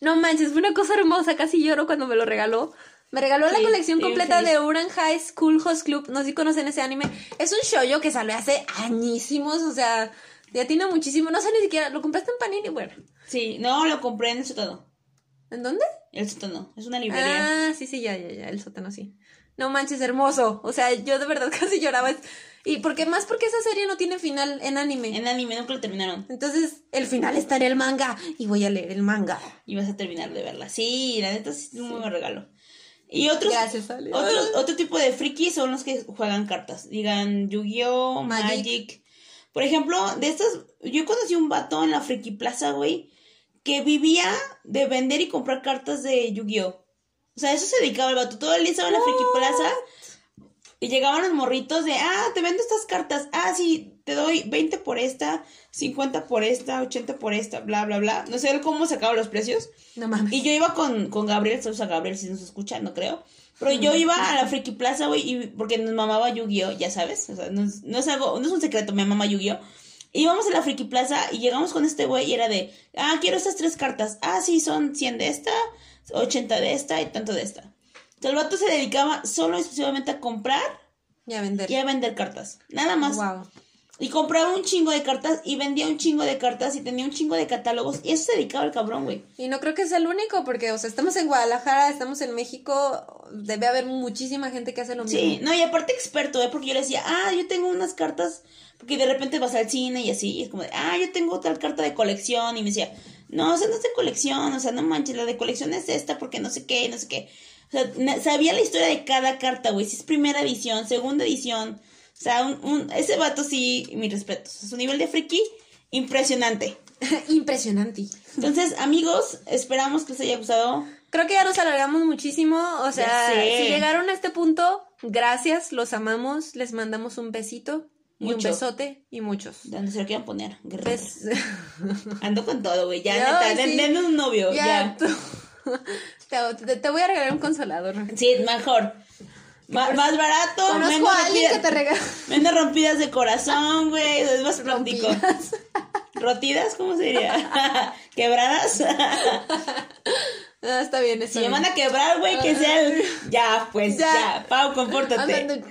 No manches, fue una cosa hermosa. Casi lloro cuando me lo regaló. Me regaló la colección completa de Uran High School Host Club. No sé si conocen ese anime. Es un shoujo que salió hace añísimos. O sea, ya tiene muchísimo. No sé ni siquiera. Lo compraste en Panini. Bueno, Sí, no, lo compré en el sótano. ¿en dónde? El sótano. Es una librería. Ah, sí, sí, ya, ya, ya. El sótano, sí. No manches, hermoso. O sea, yo de verdad casi lloraba. Y porque más porque esa serie no tiene final en anime. En anime nunca lo terminaron. Entonces, el final está en el manga. Y voy a leer el manga. Y vas a terminar de verla. Sí, la neta sí es un muy buen regalo. Y otros, Gracias, Ale. otro, otro tipo de frikis son los que juegan cartas. Digan Yu-Gi-Oh, Magic. Magic. Por ejemplo, de estas, yo conocí un vato en la Friki Plaza, güey, que vivía de vender y comprar cartas de Yu-Gi-Oh. O sea, eso se dedicaba el vato. Todo el día estaba en la Friki Plaza y llegaban los morritos de, ah, te vendo estas cartas. Ah, sí, te doy 20 por esta, 50 por esta, 80 por esta, bla, bla, bla. No sé cómo sacaba los precios. No mames. Y yo iba con, con Gabriel, saludos a Gabriel si nos escucha, no creo. Pero yo iba a la Friki Plaza, güey, y porque nos mamaba Yu-Gi-Oh, ya sabes. O sea, no es, no es algo, no es un secreto, me mamá Yu-Gi-Oh. Íbamos a la Friki Plaza y llegamos con este güey y era de, ah, quiero estas tres cartas. Ah, sí, son 100 de esta, 80 de esta y tanto de esta. Entonces el vato se dedicaba solo y exclusivamente a comprar Ya vender. y a vender cartas. Nada más. Wow. Y compraba un chingo de cartas y vendía un chingo de cartas y tenía un chingo de catálogos. Y eso se dedicaba el cabrón, güey. Y no creo que sea el único, porque, o sea, estamos en Guadalajara, estamos en México, debe haber muchísima gente que hace lo mismo. Sí, no, y aparte experto, ¿eh? Porque yo le decía, ah, yo tengo unas cartas, porque de repente vas al cine y así, y es como de, ah, yo tengo tal carta de colección, y me decía, no, o sea, no es de colección, o sea, no manches, la de colección es esta, porque no sé qué, no sé qué. O sea, sabía la historia de cada carta, güey, si es primera edición, segunda edición, sea, un, un, ese vato sí, mis respetos, su nivel de friki, impresionante. Impresionante. Entonces, amigos, esperamos que les haya gustado. Creo que ya nos alargamos muchísimo, o sea, si llegaron a este punto, gracias, los amamos, les mandamos un besito y un besote y muchos. ¿Dónde se lo quieran poner? Bes- Ando con todo, güey, ya, Ya, neta, sí. denme un novio, ya, te- te voy a regalar un consolador. Sí, mejor. Más barato, Conozco menos a alguien que rompidas, te regala. menos rompidas de corazón, güey. Es más práctico. ¿Rotidas? ¿Cómo sería? ¿Quebradas? Ah, está bien, está si me bien. van a quebrar, güey, que sea el... Ya, pues, Ya. ya. Pau, compórtate. Andando-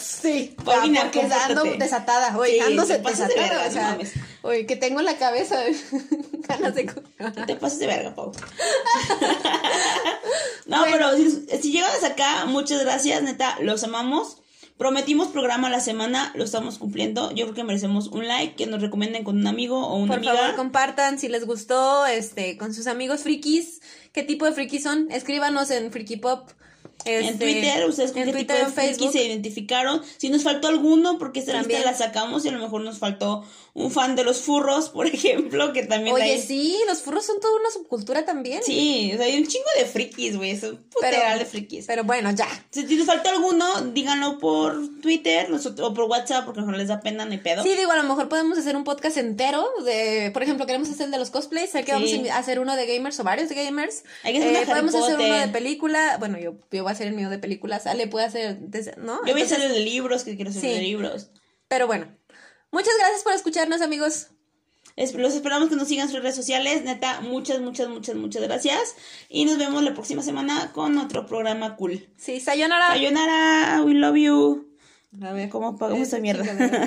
sí, Paulina, porque ando desatada, oye, Sí, ando te pasas de desatada, verga, o sea, mames. oye, que tengo en la cabeza ganas de te pases de verga, Pau. no, Bueno. pero si, si llegan hasta acá, muchas gracias, neta, los amamos. Prometimos programa la semana, lo estamos cumpliendo. Yo creo que merecemos un like, que nos recomienden con un amigo o una Por amiga. favor, compartan si les gustó, este, con sus amigos frikis. ¿Qué tipo de frikis son? Escríbanos en Friki Pop. En este, Twitter, ustedes con en qué Twitter, tipo de Facebook. se identificaron. Si nos faltó alguno, porque esta También. lista la sacamos y a lo mejor nos faltó un fan de los furros, por ejemplo, que también Oye, hay- sí, los furros son toda una subcultura también. Sí, o sea, hay un chingo de frikis, güey, es un puteral de frikis. Pero bueno, ya. Si si nos faltó alguno, díganlo por Twitter nosotros, o por WhatsApp, porque a lo mejor les da pena, ni pedo. Sí, digo, a lo mejor podemos hacer un podcast entero de, por ejemplo, queremos hacer el de los cosplays, sé que Sí. vamos a hacer uno de gamers o varios de gamers. Hay que hacer de Harry podemos hacer uno de película, bueno, yo, yo voy a hacer el mío de películas, Ale puede hacer, ¿no? Yo voy a Entonces, hacer el de libros, que quiero hacer Sí. de libros. Pero bueno, muchas gracias por escucharnos, amigos. Es- los esperamos que nos sigan sus redes sociales. Neta, muchas, muchas, muchas, muchas gracias. Y nos vemos la próxima semana con otro programa cool. Sí, sayonara. Sayonara, we love you. A ver, ¿Cómo pagamos esta mierda?